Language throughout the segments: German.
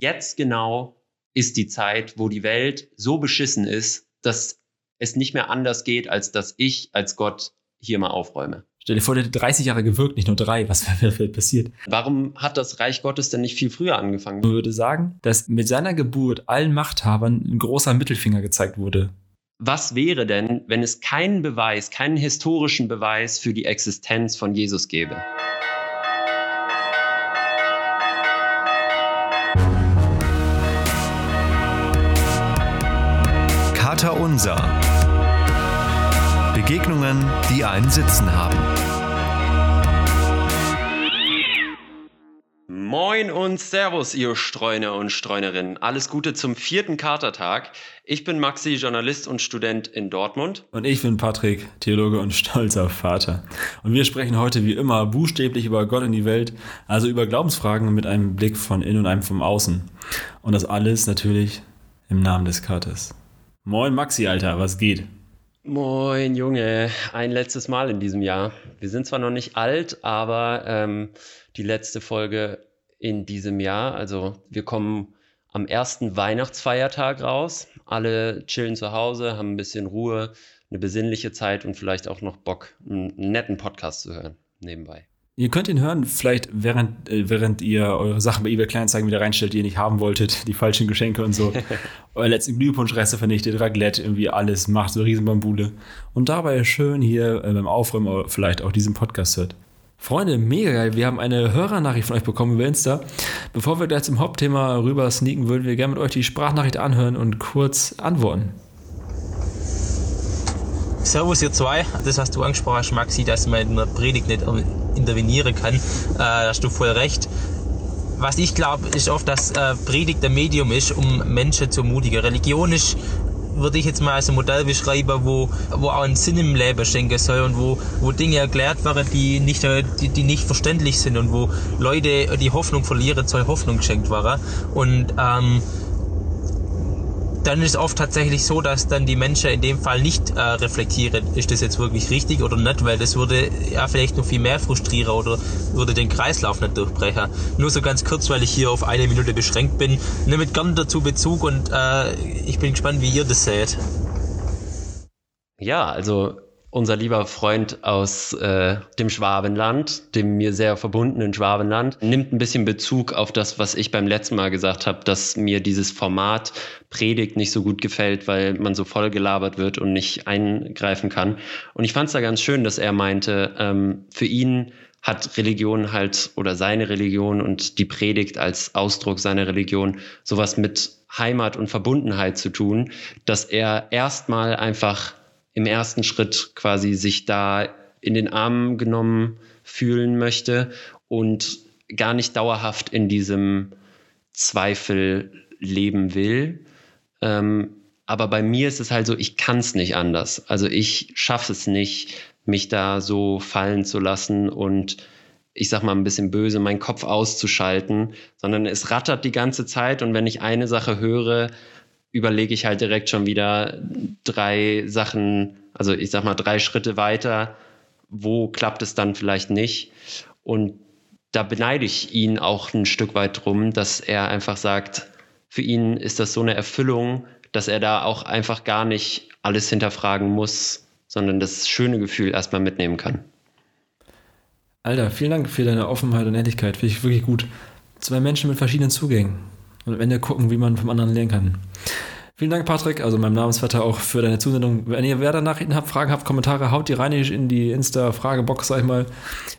Jetzt genau ist die Zeit, wo die Welt so beschissen ist, dass es nicht mehr anders geht, als dass ich als Gott hier mal aufräume. Stell dir vor, der hätte 30 Jahre gewirkt, nicht nur drei. Was wäre passiert? Warum hat das Reich Gottes denn nicht viel früher angefangen? Ich würde sagen, dass mit seiner Geburt allen Machthabern ein großer Mittelfinger gezeigt wurde. Was wäre denn, wenn es keinen Beweis, keinen historischen Beweis für die Existenz von Jesus gäbe? Unser. Begegnungen, die einen Sitzen haben. Moin und Servus, ihr Streuner und Streunerinnen. Alles Gute zum vierten Katertag. Ich bin Maxi, Journalist und Student in Dortmund. Und ich bin Patrick, Theologe und stolzer Vater. Und wir sprechen heute wie immer buchstäblich über Gott und die Welt, also über Glaubensfragen mit einem Blick von innen und einem vom Außen. Und das alles natürlich im Namen des Katers. Moin Maxi, Alter, was geht? Moin Junge, ein letztes Mal in diesem Jahr. Wir sind zwar noch nicht alt, aber ähm, die letzte Folge in diesem Jahr. Also wir kommen am ersten Weihnachtsfeiertag raus. Alle chillen zu Hause, haben ein bisschen Ruhe, eine besinnliche Zeit und vielleicht auch noch Bock, einen netten Podcast zu hören nebenbei. Ihr könnt ihn hören, vielleicht während, äh, während ihr eure Sachen bei eBay Kleinanzeigen wieder reinstellt, die ihr nicht haben wolltet, die falschen Geschenke und so. Euer letzten Glühwunschreste vernichtet, Raclette, irgendwie alles macht, so Riesenbambule. Und dabei schön hier äh, beim Aufräumen vielleicht auch diesen Podcast hört. Freunde, mega geil. Wir haben eine Hörernachricht von euch bekommen über Insta. Bevor wir gleich zum Hauptthema rüber sneaken, würden wir gerne mit euch die Sprachnachricht anhören und kurz antworten. Servus, ihr zwei. Das, was du angesprochen hast, Maxi, dass man in der Predigt nicht intervenieren kann, äh, da hast du voll recht. Was ich glaube, ist oft, dass äh, Predigt ein Medium ist, um Menschen zu ermutigen. Religion ist würde ich jetzt mal als ein Modell beschreiben, wo, wo auch einen Sinn im Leben schenken soll und wo, wo Dinge erklärt werden, die nicht, die, die nicht verständlich sind und wo Leute die Hoffnung verlieren, soll Hoffnung geschenkt werden. Und ähm, dann ist es oft tatsächlich so, dass dann die Menschen in dem Fall nicht äh, reflektieren, ist das jetzt wirklich richtig oder nicht, weil das würde ja vielleicht noch viel mehr frustrieren oder würde den Kreislauf nicht durchbrechen. Nur so ganz kurz, weil ich hier auf eine Minute beschränkt bin, nehmt gerne dazu Bezug und äh, ich bin gespannt, wie ihr das seht. Ja, also unser lieber Freund aus äh, dem Schwabenland, dem mir sehr verbundenen Schwabenland, nimmt ein bisschen Bezug auf das, was ich beim letzten Mal gesagt habe, dass mir dieses Format Predigt nicht so gut gefällt, weil man so voll gelabert wird und nicht eingreifen kann. Und ich fand es da ganz schön, dass er meinte, ähm, für ihn hat Religion halt oder seine Religion und die Predigt als Ausdruck seiner Religion sowas mit Heimat und Verbundenheit zu tun, dass er erstmal einfach im ersten Schritt quasi sich da in den Arm genommen fühlen möchte und gar nicht dauerhaft in diesem Zweifel leben will. Ähm, aber bei mir ist es halt so, ich kann es nicht anders. Also ich schaffe es nicht, mich da so fallen zu lassen und ich sag mal ein bisschen böse, meinen Kopf auszuschalten, sondern es rattert die ganze Zeit und wenn ich eine Sache höre, überlege ich halt direkt schon wieder drei Sachen, also ich sag mal drei Schritte weiter, wo klappt es dann vielleicht nicht. Und da beneide ich ihn auch ein Stück weit drum, dass er einfach sagt, für ihn ist das so eine Erfüllung, dass er da auch einfach gar nicht alles hinterfragen muss, sondern das schöne Gefühl erstmal mitnehmen kann. Alter, vielen Dank für deine Offenheit und Ehrlichkeit. Finde ich wirklich gut. Zwei Menschen mit verschiedenen Zugängen und am Ende gucken, wie man vom anderen lernen kann. Vielen Dank, Patrick, also meinem Namensvetter auch für deine Zusendung. Wenn ihr Werder-Nachrichten habt, Fragen habt, Kommentare, haut die rein in die Insta-Fragebox, sag ich mal.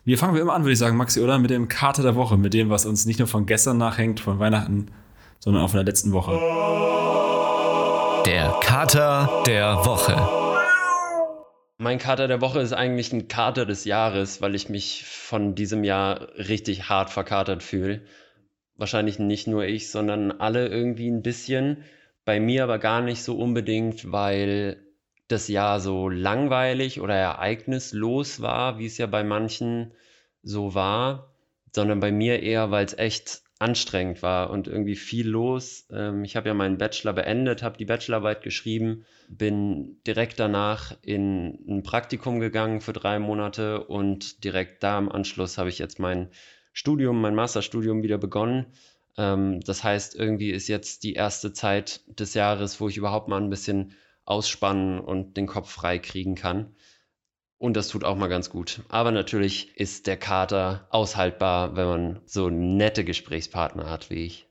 Wir fangen wir immer an, würde ich sagen, Maxi, oder? Mit dem Karte der Woche, mit dem, was uns nicht nur von gestern nachhängt, von Weihnachten, sondern auch von der letzten Woche. Der Kater der Woche. Mein Kater der Woche ist eigentlich ein Kater des Jahres, weil ich mich von diesem Jahr richtig hart verkatert fühle wahrscheinlich nicht nur ich, sondern alle irgendwie ein bisschen. Bei mir aber gar nicht so unbedingt, weil das Jahr so langweilig oder ereignislos war, wie es ja bei manchen so war, sondern bei mir eher, weil es echt anstrengend war und irgendwie viel los. Ähm, ich habe ja meinen Bachelor beendet, habe die Bachelorarbeit geschrieben, bin direkt danach in ein Praktikum gegangen für drei Monate und direkt da im Anschluss habe ich jetzt meinen Studium, mein Masterstudium wieder begonnen. Ähm, das heißt, irgendwie ist jetzt die erste Zeit des Jahres, wo ich überhaupt mal ein bisschen ausspannen und den Kopf frei kriegen kann. Und das tut auch mal ganz gut. Aber natürlich ist der Kater aushaltbar, wenn man so nette Gesprächspartner hat wie ich.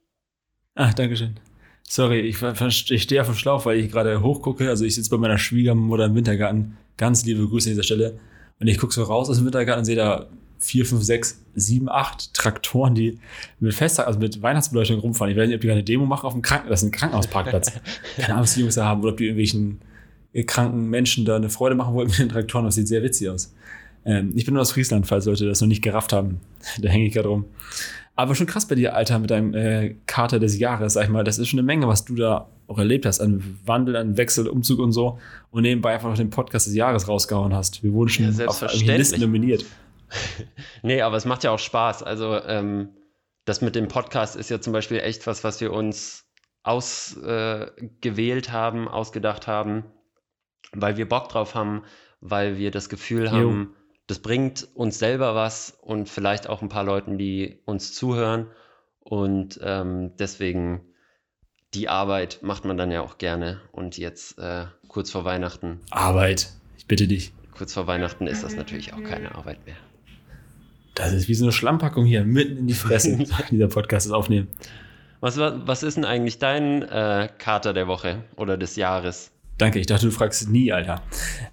Ach, Dankeschön. Sorry, ich, ich stehe auf dem Schlauch, weil ich gerade hochgucke. Also ich sitze bei meiner Schwiegermutter im Wintergarten. Ganz liebe Grüße an dieser Stelle. Und ich gucke so raus aus dem Wintergarten und sehe da vier, fünf, sechs, sieben, acht Traktoren, die mit Festtag, also mit Weihnachtsbeleuchtung rumfahren. Ich weiß nicht, ob die eine Demo machen auf dem Kranken, das ist ein Krankenhausparkplatz. Keine Ahnung, was die Jungs da haben oder ob die irgendwelchen kranken Menschen da eine Freude machen wollten mit den Traktoren. Das sieht sehr witzig aus. Ähm, ich bin nur aus Friesland, falls Leute das noch nicht gerafft haben. da hänge ich gerade rum. Aber schon krass bei dir, Alter, mit deinem äh, Kater des Jahres, sag ich mal. Das ist schon eine Menge, was du da auch erlebt hast. An Wandel, an Wechsel, Umzug und so. Und nebenbei einfach noch den Podcast des Jahres rausgehauen hast. Wir wurden schon ja, auf Listen nominiert. nee, aber es macht ja auch Spaß. Also, ähm, das mit dem Podcast ist ja zum Beispiel echt was, was wir uns ausgewählt äh, haben, ausgedacht haben, weil wir Bock drauf haben, weil wir das Gefühl haben, das bringt uns selber was und vielleicht auch ein paar Leuten, die uns zuhören. Und ähm, deswegen die Arbeit macht man dann ja auch gerne. Und jetzt äh, kurz vor Weihnachten. Arbeit, ich bitte dich. Kurz vor Weihnachten ist das natürlich auch keine Arbeit mehr. Das ist wie so eine Schlammpackung hier, mitten in die Fresse, dieser Podcast ist aufnehmen. Was, was ist denn eigentlich dein äh, Kater der Woche oder des Jahres? Danke, ich dachte, du fragst nie, Alter.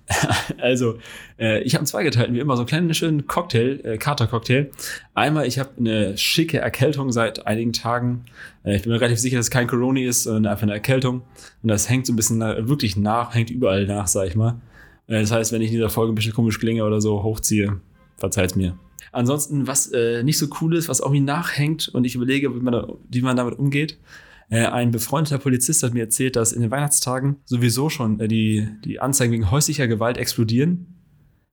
also, äh, ich habe einen zweigeteilten, wie immer, so einen kleinen schönen Cocktail, äh, Kater-Cocktail. Einmal, ich habe eine schicke Erkältung seit einigen Tagen. Äh, ich bin mir relativ sicher, dass es kein Corona ist, sondern einfach eine Erkältung. Und das hängt so ein bisschen nach, wirklich nach, hängt überall nach, sag ich mal. Äh, das heißt, wenn ich in dieser Folge ein bisschen komisch klinge oder so hochziehe, verzeiht's mir. Ansonsten, was äh, nicht so cool ist, was irgendwie nachhängt und ich überlege, wie man, da, wie man damit umgeht, äh, ein befreundeter Polizist hat mir erzählt, dass in den Weihnachtstagen sowieso schon äh, die, die Anzeigen wegen häuslicher Gewalt explodieren,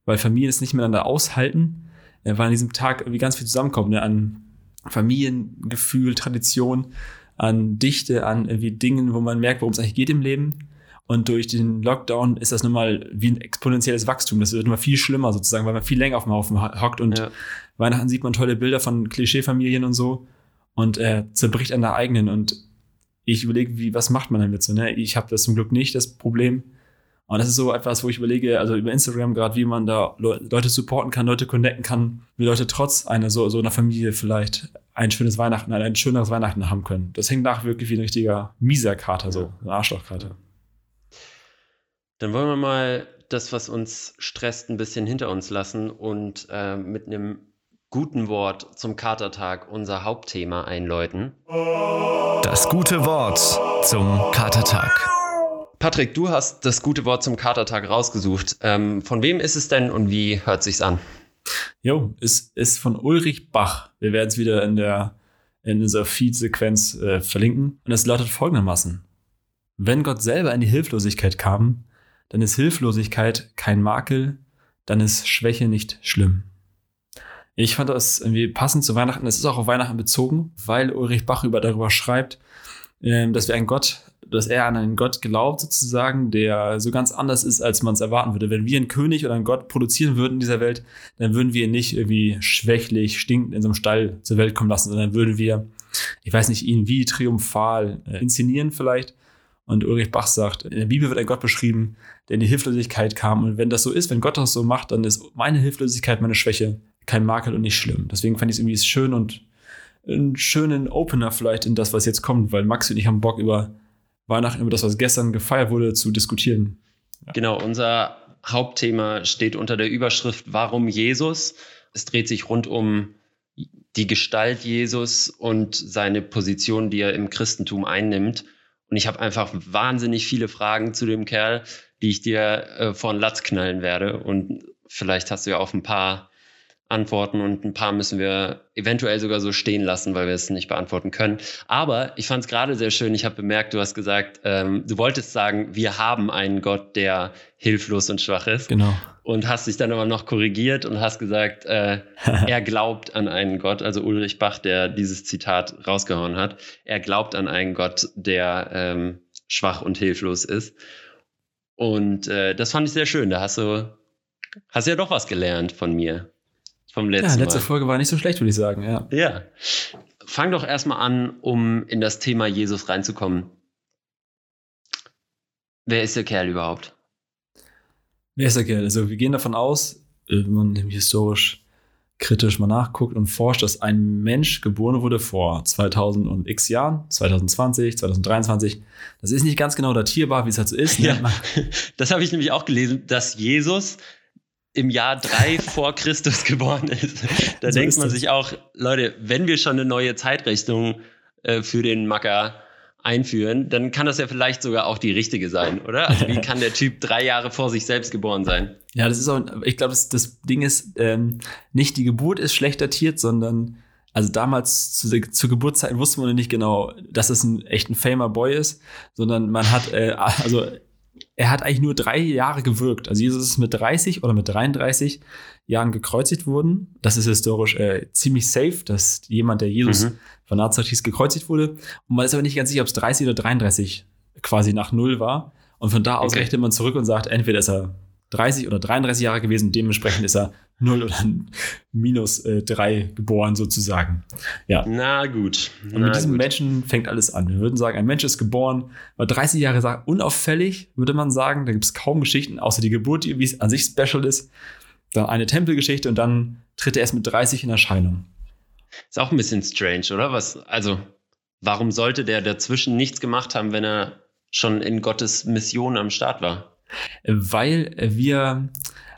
weil Familien es nicht miteinander aushalten, äh, weil an diesem Tag irgendwie ganz viel zusammenkommt, ne, an Familiengefühl, Tradition, an Dichte, an irgendwie Dingen, wo man merkt, worum es eigentlich geht im Leben. Und durch den Lockdown ist das nun mal wie ein exponentielles Wachstum. Das wird immer viel schlimmer sozusagen, weil man viel länger auf dem Haufen hockt und ja. Weihnachten sieht man tolle Bilder von Klischeefamilien und so und äh, zerbricht an der eigenen. Und ich überlege, wie, was macht man damit so, ne? Ich habe das zum Glück nicht, das Problem. Und das ist so etwas, wo ich überlege, also über Instagram gerade, wie man da Leute supporten kann, Leute connecten kann, wie Leute trotz einer so, so einer Familie vielleicht ein schönes Weihnachten, ein schöneres Weihnachten haben können. Das hängt nach wirklich wie ein richtiger mieser Kater, so, eine Arschlochkater. Dann wollen wir mal das, was uns stresst, ein bisschen hinter uns lassen und äh, mit einem guten Wort zum Katertag unser Hauptthema einläuten. Das gute Wort zum Katertag. Patrick, du hast das gute Wort zum Katertag rausgesucht. Ähm, von wem ist es denn und wie hört sich's an? Jo, es ist von Ulrich Bach. Wir werden es wieder in der in unserer Feed-Sequenz äh, verlinken. Und es lautet folgendermaßen: Wenn Gott selber in die Hilflosigkeit kam, dann ist Hilflosigkeit kein Makel, dann ist Schwäche nicht schlimm. Ich fand das irgendwie passend zu Weihnachten. Es ist auch auf Weihnachten bezogen, weil Ulrich Bach über darüber schreibt, ähm, dass wir einen Gott, dass er an einen Gott glaubt sozusagen, der so ganz anders ist, als man es erwarten würde. Wenn wir einen König oder einen Gott produzieren würden in dieser Welt, dann würden wir ihn nicht irgendwie schwächlich, stinkend in so einem Stall zur Welt kommen lassen, sondern würden wir, ich weiß nicht, ihn wie triumphal äh, inszenieren vielleicht. Und Ulrich Bach sagt, in der Bibel wird ein Gott beschrieben, der in die Hilflosigkeit kam. Und wenn das so ist, wenn Gott das so macht, dann ist meine Hilflosigkeit meine Schwäche kein Makel und nicht schlimm. Deswegen fand ich es irgendwie schön und einen schönen Opener vielleicht in das, was jetzt kommt, weil Max und ich haben Bock über Weihnachten, über das, was gestern gefeiert wurde, zu diskutieren. Ja. Genau, unser Hauptthema steht unter der Überschrift Warum Jesus? Es dreht sich rund um die Gestalt Jesus und seine Position, die er im Christentum einnimmt. Und ich habe einfach wahnsinnig viele Fragen zu dem Kerl, die ich dir äh, vor den Latz knallen werde. Und vielleicht hast du ja auch ein paar antworten und ein paar müssen wir eventuell sogar so stehen lassen, weil wir es nicht beantworten können. Aber ich fand es gerade sehr schön. Ich habe bemerkt, du hast gesagt, ähm, du wolltest sagen, wir haben einen Gott, der hilflos und schwach ist. Genau. Und hast dich dann aber noch korrigiert und hast gesagt, äh, er glaubt an einen Gott. Also Ulrich Bach, der dieses Zitat rausgehauen hat, er glaubt an einen Gott, der ähm, schwach und hilflos ist. Und äh, das fand ich sehr schön. Da hast du hast ja doch was gelernt von mir vom letzten. Ja, letzte Mal. Folge war nicht so schlecht, würde ich sagen, ja. Ja. fang doch erstmal an, um in das Thema Jesus reinzukommen. Wer ist der Kerl überhaupt? Wer ist der Kerl? Also wir gehen davon aus, wenn man historisch kritisch mal nachguckt und forscht, dass ein Mensch geboren wurde vor 2000 und x Jahren, 2020, 2023. Das ist nicht ganz genau datierbar, wie es halt so ist. Ne? Ja, das habe ich nämlich auch gelesen, dass Jesus im Jahr drei vor Christus geboren ist. Da so denkt man sich auch, Leute, wenn wir schon eine neue Zeitrichtung äh, für den Macker einführen, dann kann das ja vielleicht sogar auch die richtige sein, oder? Also wie kann der Typ drei Jahre vor sich selbst geboren sein? Ja, das ist auch, ich glaube, das, das Ding ist, ähm, nicht die Geburt ist schlecht datiert, sondern also damals zu, zur Geburtszeit wusste man nicht genau, dass es ein echt ein famer Boy ist, sondern man hat, äh, also er hat eigentlich nur drei Jahre gewirkt. Also Jesus ist mit 30 oder mit 33 Jahren gekreuzigt worden. Das ist historisch äh, ziemlich safe, dass jemand, der Jesus mhm. von Nazareth hieß, gekreuzigt wurde. Und man ist aber nicht ganz sicher, ob es 30 oder 33 quasi nach Null war. Und von da aus okay. rechnet man zurück und sagt, entweder ist er 30 oder 33 Jahre gewesen. Dementsprechend ist er 0 oder minus äh, 3 geboren sozusagen. Ja. Na gut. Na und mit diesem gut. Menschen fängt alles an. Wir würden sagen, ein Mensch ist geboren, war 30 Jahre unauffällig, würde man sagen. Da gibt es kaum Geschichten, außer die Geburt, die wie es an sich special ist. Dann eine Tempelgeschichte und dann tritt er erst mit 30 in Erscheinung. Ist auch ein bisschen strange, oder? Was, also, warum sollte der dazwischen nichts gemacht haben, wenn er schon in Gottes Mission am Start war? Weil wir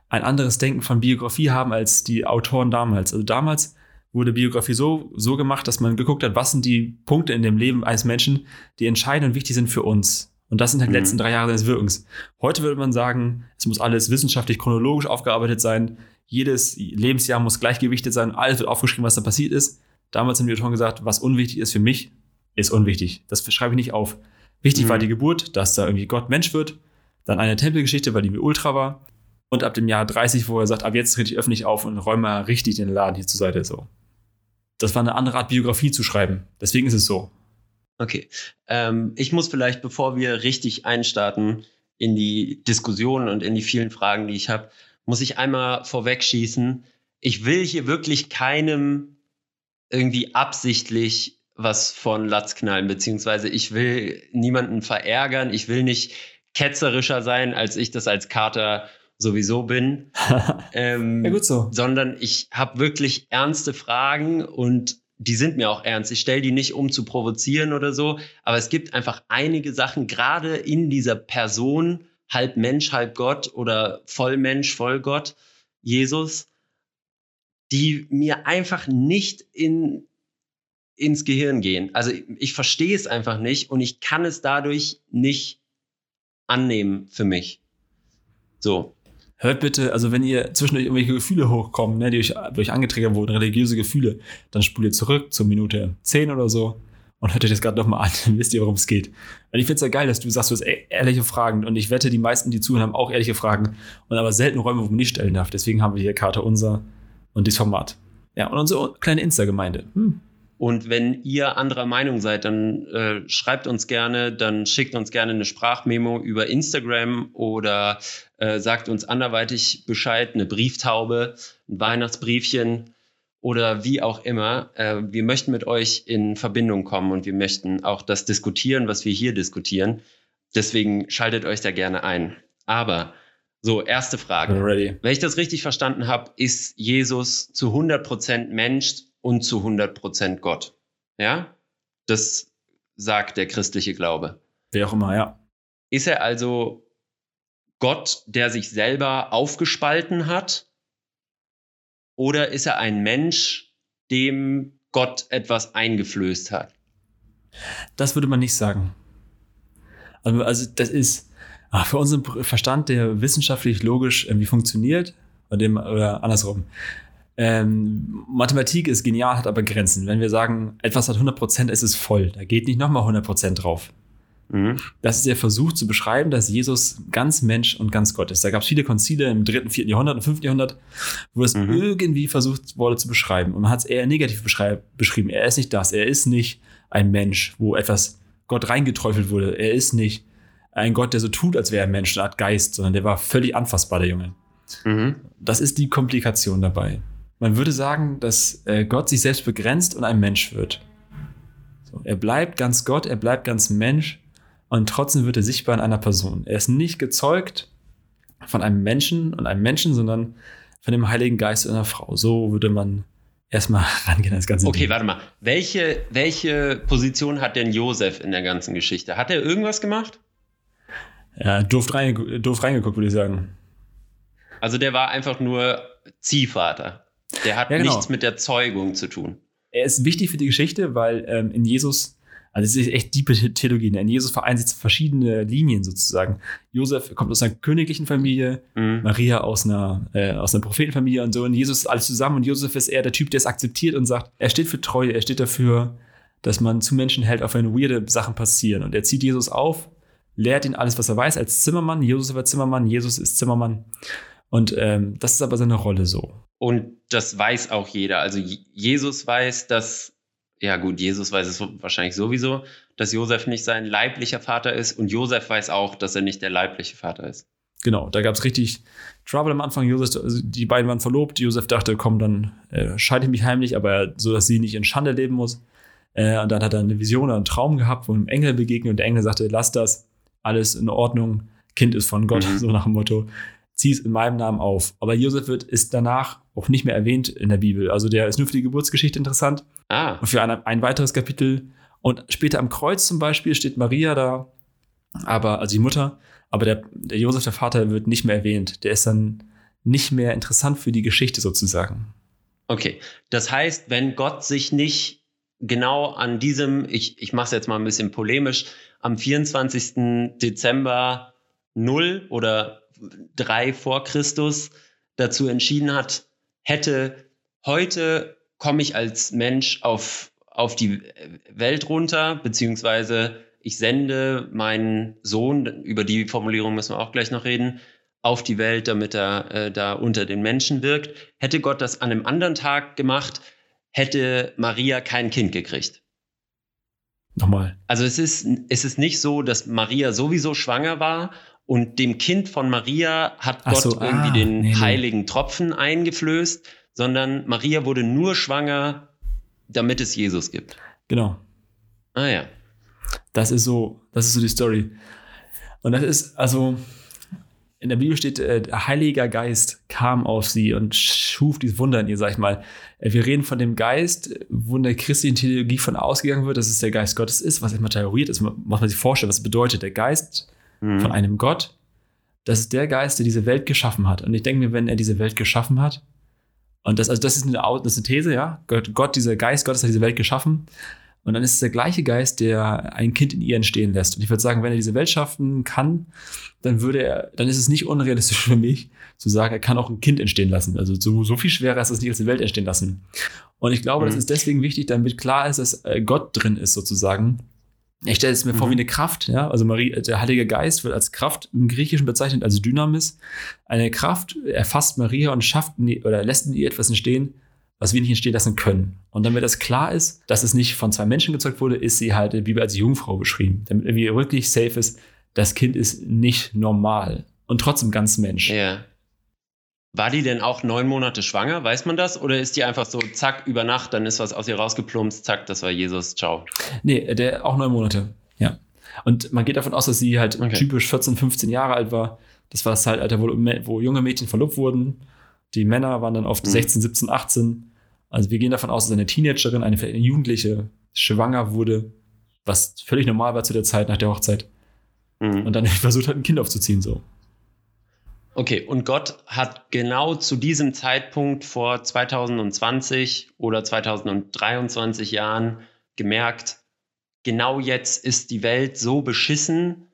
ein anderes Denken von Biografie haben als die Autoren damals. Also damals wurde Biografie so, so gemacht, dass man geguckt hat, was sind die Punkte in dem Leben eines Menschen, die entscheidend und wichtig sind für uns. Und das sind halt die mhm. letzten drei Jahre seines Wirkens. Heute würde man sagen, es muss alles wissenschaftlich chronologisch aufgearbeitet sein. Jedes Lebensjahr muss gleichgewichtet sein. Alles wird aufgeschrieben, was da passiert ist. Damals haben die Autoren gesagt, was unwichtig ist für mich, ist unwichtig. Das schreibe ich nicht auf. Wichtig mhm. war die Geburt, dass da irgendwie Gott Mensch wird. Dann eine Tempelgeschichte, weil die mir ultra war. Und ab dem Jahr 30, wo er sagt, ab jetzt trete ich öffentlich auf und räume mal richtig den Laden hier zur Seite. So. Das war eine andere Art, Biografie zu schreiben. Deswegen ist es so. Okay. Ähm, ich muss vielleicht, bevor wir richtig einstarten in die Diskussion und in die vielen Fragen, die ich habe, muss ich einmal vorwegschießen. Ich will hier wirklich keinem irgendwie absichtlich was von Latz knallen, beziehungsweise ich will niemanden verärgern. Ich will nicht ketzerischer sein, als ich das als Kater sowieso bin. ähm, ja, gut so. Sondern ich habe wirklich ernste Fragen und die sind mir auch ernst. Ich stelle die nicht, um zu provozieren oder so, aber es gibt einfach einige Sachen, gerade in dieser Person, halb Mensch, halb Gott oder voll Mensch, voll Gott, Jesus, die mir einfach nicht in, ins Gehirn gehen. Also ich verstehe es einfach nicht und ich kann es dadurch nicht annehmen für mich. So. Hört bitte, also wenn ihr zwischendurch irgendwelche Gefühle hochkommen, ne, die euch, die euch angetriggert wurden, religiöse Gefühle, dann spult ihr zurück zur Minute 10 oder so und hört euch das gerade nochmal an, dann wisst ihr, worum es geht. Und ich finde es ja geil, dass du sagst, du hast e-, ehrliche Fragen und ich wette, die meisten, die zuhören, haben auch ehrliche Fragen und aber selten Räume, wo man nicht stellen darf. Deswegen haben wir hier Karte unser und dieses Format. Ja, und unsere kleine Insta-Gemeinde. Hm. Und wenn ihr anderer Meinung seid, dann äh, schreibt uns gerne, dann schickt uns gerne eine Sprachmemo über Instagram oder äh, sagt uns anderweitig Bescheid, eine Brieftaube, ein Weihnachtsbriefchen oder wie auch immer. Äh, wir möchten mit euch in Verbindung kommen und wir möchten auch das diskutieren, was wir hier diskutieren. Deswegen schaltet euch da gerne ein. Aber so, erste Frage. Wenn ich das richtig verstanden habe, ist Jesus zu 100% Mensch und zu 100 Prozent Gott. Ja, das sagt der christliche Glaube. Wer auch immer, ja. Ist er also Gott, der sich selber aufgespalten hat? Oder ist er ein Mensch, dem Gott etwas eingeflößt hat? Das würde man nicht sagen. Also, also das ist ach, für unseren Verstand, der wissenschaftlich logisch irgendwie funktioniert, bei dem, oder andersrum, ähm, Mathematik ist genial, hat aber Grenzen. Wenn wir sagen, etwas hat 100%, ist es voll. Da geht nicht nochmal 100% drauf. Mhm. Das ist der Versuch zu beschreiben, dass Jesus ganz Mensch und ganz Gott ist. Da gab es viele Konzile im dritten, vierten Jahrhundert und fünften Jahrhundert, wo es mhm. irgendwie versucht wurde zu beschreiben. Und man hat es eher negativ beschrieben. Er ist nicht das. Er ist nicht ein Mensch, wo etwas Gott reingeträufelt wurde. Er ist nicht ein Gott, der so tut, als wäre er Mensch, eine Art Geist, sondern der war völlig anfassbar, der Junge. Mhm. Das ist die Komplikation dabei. Man würde sagen, dass äh, Gott sich selbst begrenzt und ein Mensch wird. So, er bleibt ganz Gott, er bleibt ganz Mensch und trotzdem wird er sichtbar in einer Person. Er ist nicht gezeugt von einem Menschen und einem Menschen, sondern von dem Heiligen Geist und einer Frau. So würde man erstmal rangehen an das Ganze. Okay, Ding. warte mal. Welche, welche Position hat denn Josef in der ganzen Geschichte? Hat er irgendwas gemacht? Ja, doof, reinge doof reingeguckt, würde ich sagen. Also der war einfach nur Ziehvater. Der hat ja, genau. nichts mit der Zeugung zu tun. Er ist wichtig für die Geschichte, weil ähm, in Jesus also es ist echt diepe Theologie. Ne? In Jesus vereint sich verschiedene Linien sozusagen. Josef kommt aus einer königlichen Familie, mhm. Maria aus einer, äh, aus einer Prophetenfamilie und so. Und Jesus ist alles zusammen. Und Josef ist eher der Typ, der es akzeptiert und sagt, er steht für Treue, er steht dafür, dass man zu Menschen hält, auch wenn weirde Sachen passieren. Und er zieht Jesus auf, lehrt ihn alles, was er weiß, als Zimmermann. Jesus war Zimmermann, Jesus ist Zimmermann. Und ähm, das ist aber seine Rolle so. Und das weiß auch jeder. Also Jesus weiß, dass ja gut, Jesus weiß es wahrscheinlich sowieso, dass Josef nicht sein leiblicher Vater ist und Josef weiß auch, dass er nicht der leibliche Vater ist. Genau, da gab es richtig Trouble am Anfang. Josef, also die beiden waren verlobt. Josef dachte, komm, dann äh, scheide ich mich heimlich, aber so, dass sie nicht in Schande leben muss. Äh, und dann hat er eine Vision oder einen Traum gehabt, wo einem Engel begegnet und der Engel sagte, lass das, alles in Ordnung, Kind ist von Gott, mhm. so nach dem Motto zieh es in meinem Namen auf. Aber Josef wird ist danach auch nicht mehr erwähnt in der Bibel. Also der ist nur für die Geburtsgeschichte interessant ah. und für ein, ein weiteres Kapitel. Und später am Kreuz zum Beispiel steht Maria da, aber also die Mutter, aber der, der Josef, der Vater, wird nicht mehr erwähnt. Der ist dann nicht mehr interessant für die Geschichte sozusagen. Okay, das heißt, wenn Gott sich nicht genau an diesem, ich, ich mache es jetzt mal ein bisschen polemisch, am 24. Dezember 0 oder drei vor Christus dazu entschieden hat, hätte heute komme ich als Mensch auf, auf die Welt runter, beziehungsweise ich sende meinen Sohn, über die Formulierung müssen wir auch gleich noch reden, auf die Welt, damit er äh, da unter den Menschen wirkt. Hätte Gott das an einem anderen Tag gemacht, hätte Maria kein Kind gekriegt. Nochmal. Also es ist, es ist nicht so, dass Maria sowieso schwanger war und dem Kind von Maria hat Gott so, irgendwie ah, den nee, heiligen nee. Tropfen eingeflößt, sondern Maria wurde nur schwanger, damit es Jesus gibt. Genau. Ah ja. Das ist so, das ist so die Story. Und das ist, also, in der Bibel steht, äh, der Heiliger Geist kam auf sie und schuf dieses Wunder in ihr, sag ich mal. Äh, wir reden von dem Geist, wo in der christlichen Theologie von ausgegangen wird, dass es der Geist Gottes ist, was immer theoriert ist, muss man sich vorstellen, was bedeutet. Der Geist mhm. von einem Gott. Das ist der Geist, der diese Welt geschaffen hat. Und ich denke mir, wenn er diese Welt geschaffen hat, und das, also das ist eine, das ist eine These, ja, Gott, Gott, dieser Geist Gottes hat diese Welt geschaffen. Und dann ist es der gleiche Geist, der ein Kind in ihr entstehen lässt. Und ich würde sagen, wenn er diese Welt schaffen kann, dann würde er, dann ist es nicht unrealistisch für mich zu sagen, er kann auch ein Kind entstehen lassen. Also so, so viel schwerer ist es nicht als die Welt entstehen lassen. Und ich glaube, mhm. das ist deswegen wichtig, damit klar ist, dass äh, Gott drin ist sozusagen ich stelle es mir mhm. vor wie eine Kraft, ja. Also Marie, der Heilige Geist wird als Kraft im Griechischen bezeichnet, als Dynamis. Eine Kraft erfasst Maria und schafft oder lässt in ihr etwas entstehen, was wir nicht entstehen lassen können. Und damit das klar ist, dass es nicht von zwei Menschen gezeugt wurde, ist sie halt Bibel als Jungfrau beschrieben. Damit irgendwie wirklich safe ist, das Kind ist nicht normal und trotzdem ganz Mensch. Ja. War die denn auch neun Monate schwanger? Weiß man das? Oder ist die einfach so, zack, über Nacht, dann ist was aus ihr rausgeplumpst, zack, das war Jesus, ciao? Nee, der auch neun Monate, ja. Und man geht davon aus, dass sie halt okay. typisch 14, 15 Jahre alt war. Das war das Zeitalter, wo, wo junge Mädchen verlobt wurden. Die Männer waren dann oft mhm. 16, 17, 18. Also wir gehen davon aus, dass eine Teenagerin, eine, eine Jugendliche, schwanger wurde, was völlig normal war zu der Zeit nach der Hochzeit. Mhm. Und dann versucht hat, ein Kind aufzuziehen, so. Okay, und Gott hat genau zu diesem Zeitpunkt vor 2020 oder 2023 Jahren gemerkt, genau jetzt ist die Welt so beschissen,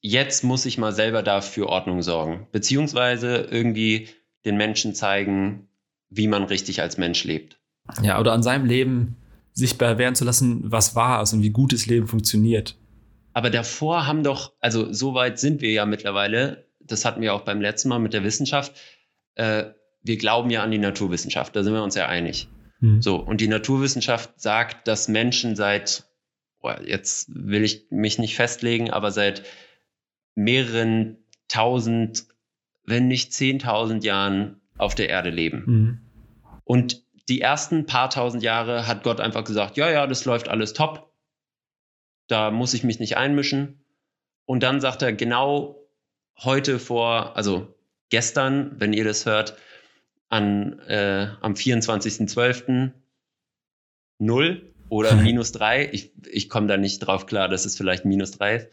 jetzt muss ich mal selber dafür Ordnung sorgen, beziehungsweise irgendwie den Menschen zeigen, wie man richtig als Mensch lebt. Ja, oder an seinem Leben sichtbar werden zu lassen, was wahr ist und wie gutes Leben funktioniert. Aber davor haben doch, also so weit sind wir ja mittlerweile, das hatten wir auch beim letzten Mal mit der Wissenschaft, äh, wir glauben ja an die Naturwissenschaft, da sind wir uns ja einig. Mhm. So, und die Naturwissenschaft sagt, dass Menschen seit, boah, jetzt will ich mich nicht festlegen, aber seit mehreren tausend, wenn nicht zehntausend Jahren auf der Erde leben. Mhm. Und die ersten paar tausend Jahre hat Gott einfach gesagt, ja, ja, das läuft alles top. da muss ich mich nicht einmischen. Und dann sagt er genau heute vor, also gestern, wenn ihr das hört, an, äh, am 24.12. 0 oder minus 3, ich, ich komme da nicht drauf klar, dass es vielleicht minus 3 ist,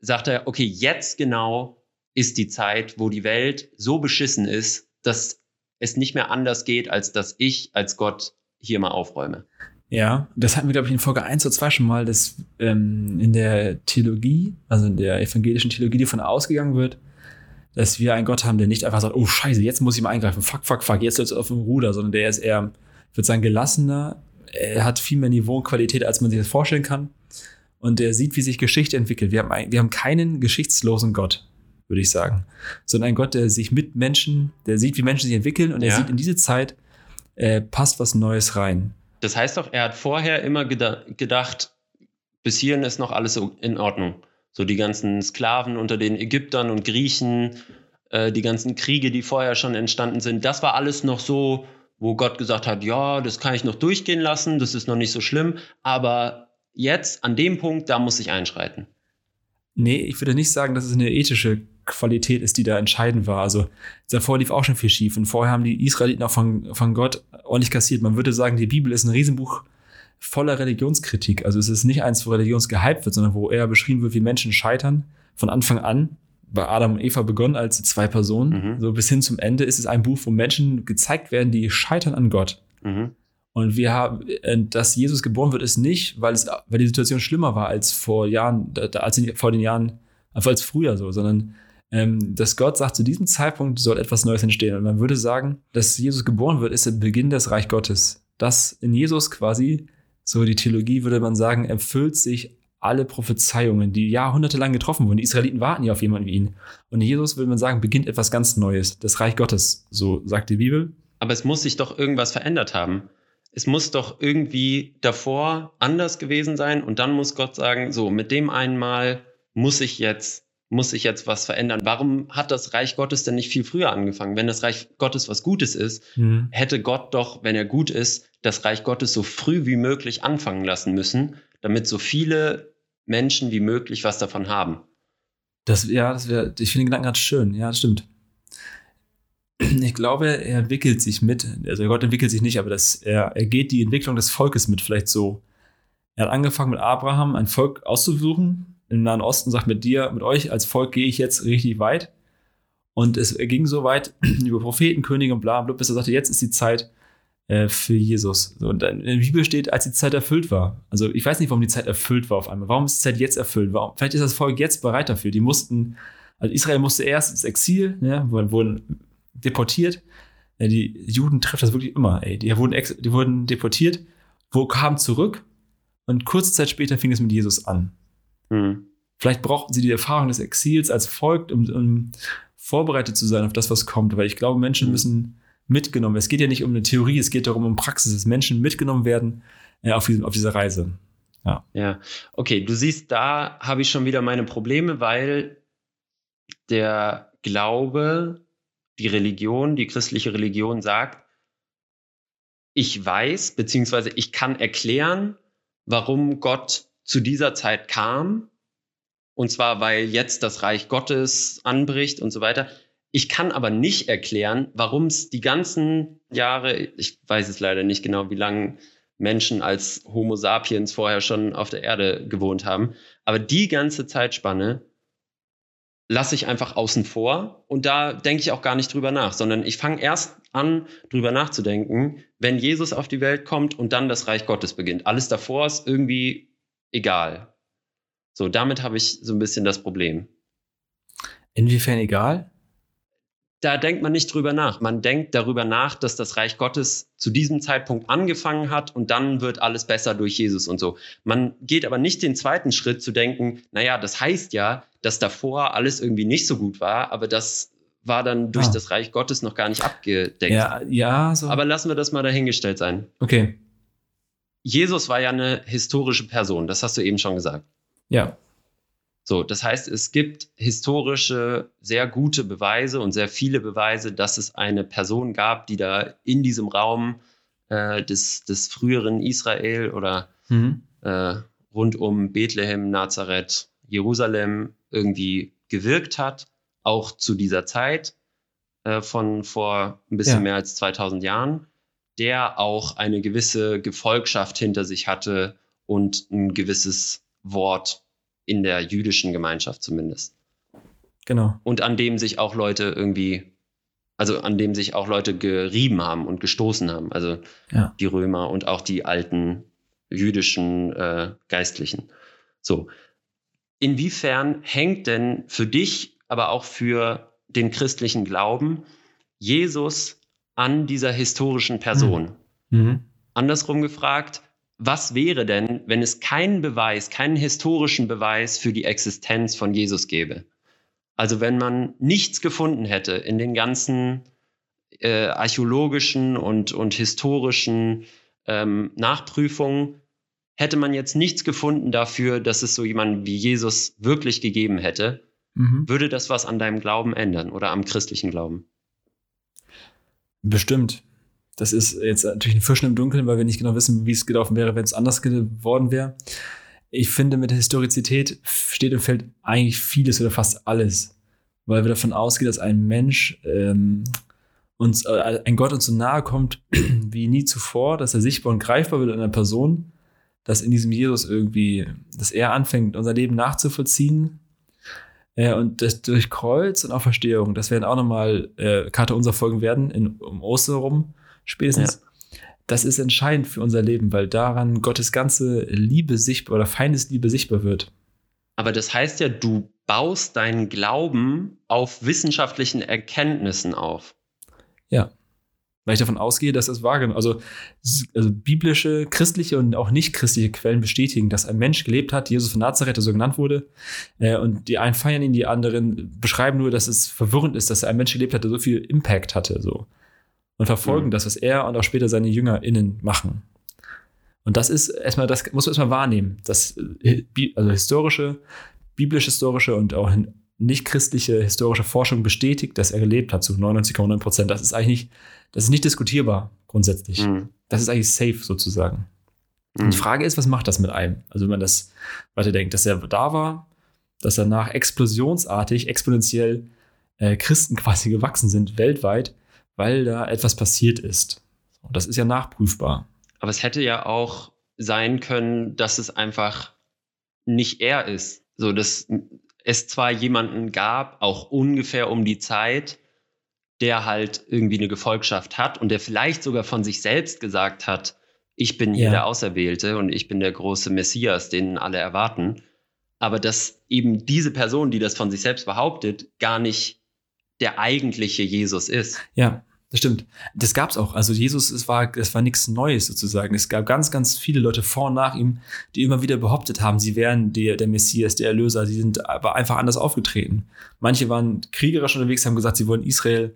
sagt er, okay, jetzt genau ist die Zeit, wo die Welt so beschissen ist, dass es nicht mehr anders geht, als dass ich als Gott hier mal aufräume. Ja, das hatten wir, glaube ich, in Folge 1 oder 2 schon mal, dass ähm, in der Theologie, also in der evangelischen Theologie, die davon ausgegangen wird, dass wir einen Gott haben, der nicht einfach sagt, oh scheiße, jetzt muss ich mal eingreifen, fuck, fuck, fuck, jetzt jetzt auf dem Ruder, sondern der ist eher, ich würde sagen, gelassener, er hat viel mehr Niveau und Qualität, als man sich das vorstellen kann. Und er sieht, wie sich Geschichte entwickelt. Wir haben, ein, wir haben keinen geschichtslosen Gott, würde ich sagen, sondern einen Gott, der sich mit Menschen, der sieht, wie Menschen sich entwickeln und ja. er sieht in diese Zeit, äh, passt was Neues rein. Das heißt doch, er hat vorher immer geda gedacht, bis hierhin ist noch alles in Ordnung. So die ganzen Sklaven unter den Ägyptern und Griechen, äh, die ganzen Kriege, die vorher schon entstanden sind, das war alles noch so, wo Gott gesagt hat, ja, das kann ich noch durchgehen lassen, das ist noch nicht so schlimm, aber jetzt an dem Punkt, da muss ich einschreiten. Nee, ich würde nicht sagen, dass es eine ethische Qualität ist, die da entscheidend war. Also davor lief auch schon viel schief und vorher haben die Israeliten auch von, von Gott ordentlich kassiert. Man würde sagen, die Bibel ist ein Riesenbuch voller Religionskritik. Also es ist nicht eins, wo Religion gehypt wird, sondern wo eher beschrieben wird, wie Menschen scheitern von Anfang an. Bei Adam und Eva begonnen als zwei Personen, mhm. so bis hin zum Ende ist es ein Buch, wo Menschen gezeigt werden, die scheitern an Gott. Mhm. Und wir haben, äh, dass Jesus geboren wird, ist nicht, weil es, weil die Situation schlimmer war als vor Jahren, als vor den Jahren, als früher so, sondern ähm, dass Gott sagt, zu diesem Zeitpunkt soll etwas Neues entstehen. Und man würde sagen, dass Jesus geboren wird, ist der Beginn des Reich Gottes. Dass in Jesus quasi, so die Theologie würde man sagen, erfüllt sich alle Prophezeiungen, die jahrhundertelang getroffen wurden. Die Israeliten warten ja auf jemanden wie ihn. Und Jesus würde man sagen, beginnt etwas ganz Neues, das Reich Gottes, so sagt die Bibel. Aber es muss sich doch irgendwas verändert haben. Es muss doch irgendwie davor anders gewesen sein und dann muss Gott sagen, so, mit dem einmal muss ich jetzt muss sich jetzt was verändern. Warum hat das Reich Gottes denn nicht viel früher angefangen? Wenn das Reich Gottes was Gutes ist, mhm. hätte Gott doch, wenn er gut ist, das Reich Gottes so früh wie möglich anfangen lassen müssen, damit so viele Menschen wie möglich was davon haben. Das, ja, das wäre, ich finde den Gedanken ganz schön. Ja, das stimmt. Ich glaube, er entwickelt sich mit, also Gott entwickelt sich nicht, aber das, er, er geht die Entwicklung des Volkes mit, vielleicht so. Er hat angefangen mit Abraham ein Volk auszusuchen, im Nahen Osten, sagt mit dir, mit euch als Volk gehe ich jetzt richtig weit. Und es ging so weit über Propheten, Könige und bla, bla, bis er sagte, jetzt ist die Zeit äh, für Jesus. Und in der Bibel steht, als die Zeit erfüllt war. Also ich weiß nicht, warum die Zeit erfüllt war auf einmal. Warum ist die Zeit jetzt erfüllt? Warum? Vielleicht ist das Volk jetzt bereit dafür. Die mussten, also Israel musste erst ins Exil, ja, wurden deportiert. Ja, die Juden treffen das wirklich immer, ey. Die wurden, die wurden deportiert, wo kamen zurück und kurze Zeit später fing es mit Jesus an. Mhm. Vielleicht brauchten sie die Erfahrung des Exils als Volk, um, um, vorbereitet zu sein auf das, was kommt. Weil ich glaube, Menschen mhm. müssen mitgenommen. Es geht ja nicht um eine Theorie, es geht darum, um Praxis, dass Menschen mitgenommen werden äh, auf, diesem, auf dieser Reise. Ja. ja, okay, du siehst, da habe ich schon wieder meine Probleme, weil der Glaube, die Religion, die christliche Religion sagt, ich weiß, beziehungsweise ich kann erklären, warum Gott zu dieser Zeit kam, und zwar weil jetzt das Reich Gottes anbricht und so weiter. Ich kann aber nicht erklären, warum es die ganzen Jahre, ich weiß es leider nicht genau, wie lange Menschen als Homo sapiens vorher schon auf der Erde gewohnt haben, aber die ganze Zeitspanne lasse ich einfach außen vor und da denke ich auch gar nicht drüber nach, sondern ich fange erst an, drüber nachzudenken, wenn Jesus auf die Welt kommt und dann das Reich Gottes beginnt. Alles davor ist irgendwie egal. So, damit habe ich so ein bisschen das Problem. Inwiefern egal? Da denkt man nicht drüber nach. Man denkt darüber nach, dass das Reich Gottes zu diesem Zeitpunkt angefangen hat und dann wird alles besser durch Jesus und so. Man geht aber nicht den zweiten Schritt zu denken, naja, das heißt ja, dass davor alles irgendwie nicht so gut war, aber das war dann durch ah. das Reich Gottes noch gar nicht abgedeckt. Ja, ja, so. Aber lassen wir das mal dahingestellt sein. Okay. Jesus war ja eine historische Person, das hast du eben schon gesagt. Ja. So, das heißt, es gibt historische, sehr gute Beweise und sehr viele Beweise, dass es eine Person gab, die da in diesem Raum äh, des, des früheren Israel oder mhm. äh, rund um Bethlehem, Nazareth, Jerusalem irgendwie gewirkt hat, auch zu dieser Zeit äh, von vor ein bisschen Ja. mehr als 2000 Jahren, der auch eine gewisse Gefolgschaft hinter sich hatte und ein gewisses Wort in der jüdischen Gemeinschaft zumindest. Genau. Und an dem sich auch Leute irgendwie, also an dem sich auch Leute gerieben haben und gestoßen haben. Also Ja. die Römer und auch die alten jüdischen äh, Geistlichen. So. Inwiefern hängt denn für dich, aber auch für den christlichen Glauben, Jesus an dieser historischen Person? Mhm. Andersrum gefragt, was wäre denn, wenn es keinen Beweis, keinen historischen Beweis für die Existenz von Jesus gäbe? Also wenn man nichts gefunden hätte in den ganzen äh, archäologischen und, und historischen ähm, Nachprüfungen, hätte man jetzt nichts gefunden dafür, dass es so jemanden wie Jesus wirklich gegeben hätte, Mhm. würde das was an deinem Glauben ändern oder am christlichen Glauben? Bestimmt. Das ist jetzt natürlich ein Fischen im Dunkeln, weil wir nicht genau wissen, wie es gelaufen wäre, wenn es anders geworden wäre. Ich finde, mit der Historizität steht und fällt eigentlich vieles oder fast alles, weil wir davon ausgehen, dass ein Mensch ähm, uns, äh, ein Gott uns so nahe kommt wie nie zuvor, dass er sichtbar und greifbar wird in einer Person, dass in diesem Jesus irgendwie, dass er anfängt, unser Leben nachzuvollziehen. Äh, und das durch Kreuz und Auferstehung, das werden auch nochmal äh, Karte unserer Folgen werden, in, um Ostern rum spätestens. Das ist entscheidend für unser Leben, weil daran Gottes ganze Liebe sichtbar oder Feindesliebe sichtbar wird. Aber das heißt ja, du baust deinen Glauben auf wissenschaftlichen Erkenntnissen auf. Ja. Weil ich davon ausgehe, dass das wahrgenommen, also, also biblische, christliche und auch nicht christliche Quellen bestätigen, dass ein Mensch gelebt hat, Jesus von Nazareth, der so genannt wurde, äh, und die einen feiern ihn, die anderen beschreiben nur, dass es verwirrend ist, dass ein Mensch gelebt hat, der so viel Impact hatte, so. Und verfolgen Mhm. das, was er und auch später seine JüngerInnen machen. Und das ist erstmal, das muss man erstmal wahrnehmen, dass äh, also historische, biblisch-historische und auch nicht-christliche historische Forschung bestätigt, dass er gelebt hat zu 99,9 Prozent. Das ist eigentlich nicht, das ist nicht diskutierbar grundsätzlich. Mhm. Das ist eigentlich safe sozusagen. Mhm. Die Frage ist, was macht das mit einem? Also wenn man das weiterdenkt, dass er da war, dass danach explosionsartig, exponentiell äh, Christen quasi gewachsen sind weltweit, weil da etwas passiert ist. Und das ist ja nachprüfbar. Aber es hätte ja auch sein können, dass es einfach nicht er ist. So, dass es zwar jemanden gab, auch ungefähr um die Zeit, der halt irgendwie eine Gefolgschaft hat und der vielleicht sogar von sich selbst gesagt hat, ich bin hier Ja. der Auserwählte und ich bin der große Messias, den alle erwarten. Aber dass eben diese Person, die das von sich selbst behauptet, gar nicht der eigentliche Jesus ist. Ja, das stimmt. Das gab es auch. Also Jesus, es war, es war nichts Neues sozusagen. Es gab ganz, ganz viele Leute vor und nach ihm, die immer wieder behauptet haben, sie wären der, der Messias, der Erlöser. Sie sind aber einfach anders aufgetreten. Manche waren kriegerisch unterwegs, haben gesagt, sie wollen Israel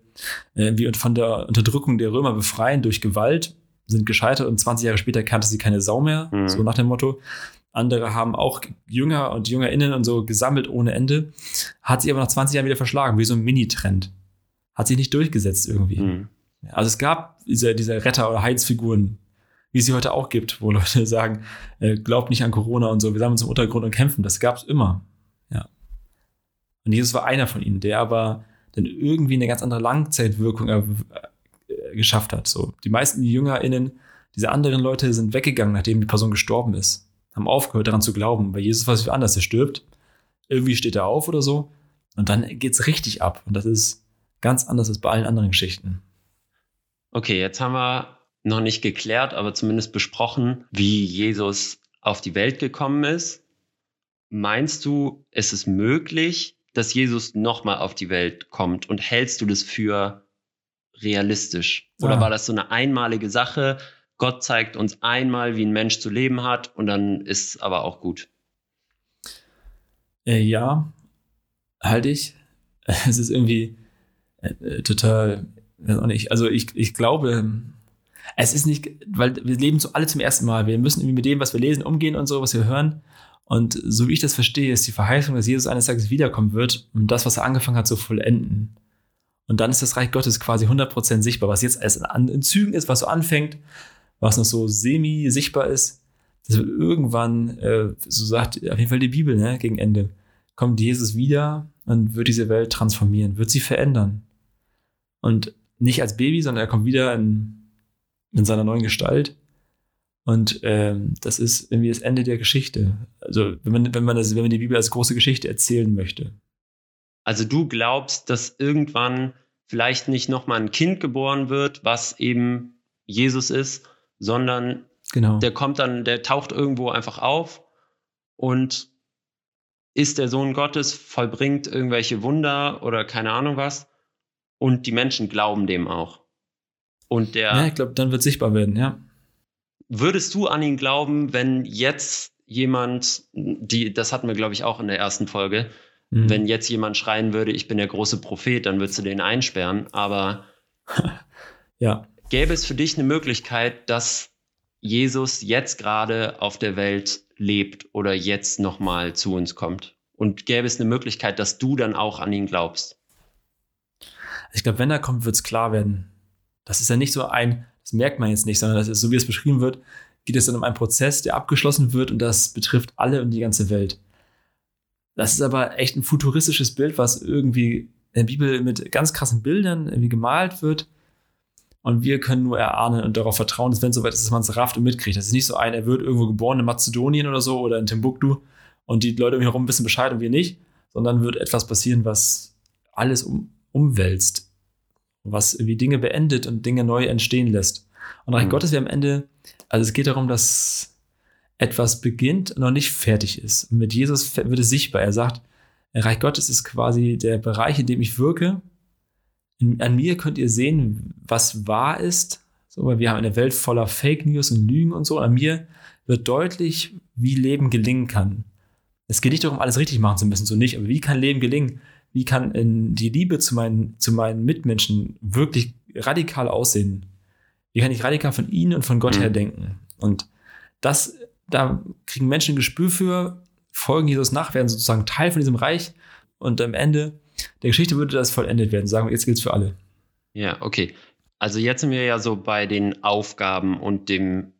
äh, wie von der Unterdrückung der Römer befreien durch Gewalt, sind gescheitert und 20 Jahre später kannte sie keine Sau mehr, Mhm. so nach dem Motto. Andere haben auch Jünger und JüngerInnen und so gesammelt ohne Ende, hat sich aber nach 20 Jahren wieder verschlagen, wie so ein Mini-Trend. Hat sich nicht durchgesetzt irgendwie. Mhm. Also es gab diese, diese Retter- oder Heilsfiguren, wie es sie heute auch gibt, wo Leute sagen, äh, glaubt nicht an Corona und so, wir sammeln uns im Untergrund und kämpfen. Das gab es immer. Ja. Und Jesus war einer von ihnen, der aber dann irgendwie eine ganz andere Langzeitwirkung äh, äh, geschafft hat. So, die meisten JüngerInnen, diese anderen Leute sind weggegangen, nachdem die Person gestorben ist. Haben aufgehört, daran zu glauben. Bei Jesus war es wie anders. Er stirbt, irgendwie steht er auf oder so. Und dann geht's richtig ab. Und das ist ganz anders als bei allen anderen Geschichten. Okay, jetzt haben wir noch nicht geklärt, aber zumindest besprochen, wie Jesus auf die Welt gekommen ist. Meinst du, es ist möglich, dass Jesus nochmal auf die Welt kommt und hältst du das für realistisch? Oder Ah. war das so eine einmalige Sache? Gott zeigt uns einmal, wie ein Mensch zu leben hat und dann ist aber auch gut. Äh, ja, halte ich. Es ist irgendwie äh, äh, total, weiß auch nicht. Also ich, ich glaube, es ist nicht, weil wir leben so alle zum ersten Mal. Wir müssen irgendwie mit dem, was wir lesen, umgehen und so, was wir hören. Und so wie ich das verstehe, ist die Verheißung, dass Jesus eines Tages wiederkommen wird, um das, was er angefangen hat, zu vollenden. Und dann ist das Reich Gottes quasi 100% sichtbar, was jetzt erst an, in Zügen ist, was so anfängt, was noch so semi-sichtbar ist. dass wir irgendwann, äh, so sagt auf jeden Fall die Bibel, ne, gegen Ende, kommt Jesus wieder und wird diese Welt transformieren, wird sie verändern. Und nicht als Baby, sondern er kommt wieder in, in seiner neuen Gestalt. Und ähm, das ist irgendwie das Ende der Geschichte. Also wenn man, wenn man das, wenn man die Bibel als große Geschichte erzählen möchte. Also du glaubst, dass irgendwann vielleicht nicht nochmal ein Kind geboren wird, was eben Jesus ist, sondern Genau. der kommt dann, der taucht irgendwo einfach auf und ist der Sohn Gottes, vollbringt irgendwelche Wunder oder keine Ahnung was. Und die Menschen glauben dem auch. Und der, ja, ich glaube, dann wird sichtbar werden, ja. würdest du an ihn glauben, wenn jetzt jemand, die, das hatten wir, glaube ich, auch in der ersten Folge, Mhm. wenn jetzt jemand schreien würde, ich bin der große Prophet, dann würdest du den einsperren. Aber ja. gäbe es für dich eine Möglichkeit, dass Jesus jetzt gerade auf der Welt lebt oder jetzt nochmal zu uns kommt? Und gäbe es eine Möglichkeit, dass du dann auch an ihn glaubst? Ich glaube, wenn er kommt, wird es klar werden. Das ist ja nicht so ein, das merkt man jetzt nicht, sondern das ist, so wie es beschrieben wird, geht es dann um einen Prozess, der abgeschlossen wird und das betrifft alle und die ganze Welt. Das ist aber echt ein futuristisches Bild, was irgendwie in der Bibel mit ganz krassen Bildern irgendwie gemalt wird. Und wir können nur erahnen und darauf vertrauen, dass wenn es soweit ist, dass man es rafft und mitkriegt. Das ist nicht so ein, er wird irgendwo geboren in Mazedonien oder so oder in Timbuktu und die Leute um ihn herum wissen Bescheid und wir nicht, sondern wird etwas passieren, was alles um, umwälzt, was irgendwie Dinge beendet und Dinge neu entstehen lässt. Und Reich Mhm. Gottes wäre am Ende, also es geht darum, dass etwas beginnt und noch nicht fertig ist. Und mit Jesus wird es sichtbar. Er sagt, Reich Gottes ist quasi der Bereich, in dem ich wirke. In, an mir könnt ihr sehen, was wahr ist. So, weil wir haben eine Welt voller Fake News und Lügen und so. An mir wird deutlich, wie Leben gelingen kann. Es geht nicht darum, alles richtig machen zu müssen, so nicht. Aber wie kann Leben gelingen? Wie kann in die Liebe zu meinen, zu meinen Mitmenschen wirklich radikal aussehen? Wie kann ich radikal von ihnen und von Gott Mhm. her denken? Und das, da kriegen Menschen ein Gespür für, folgen Jesus nach, werden sozusagen Teil von diesem Reich und am Ende der Geschichte würde das vollendet werden. Sagen wir, jetzt gilt es für alle. Ja, okay. Also jetzt sind wir ja so bei den Aufgaben und dem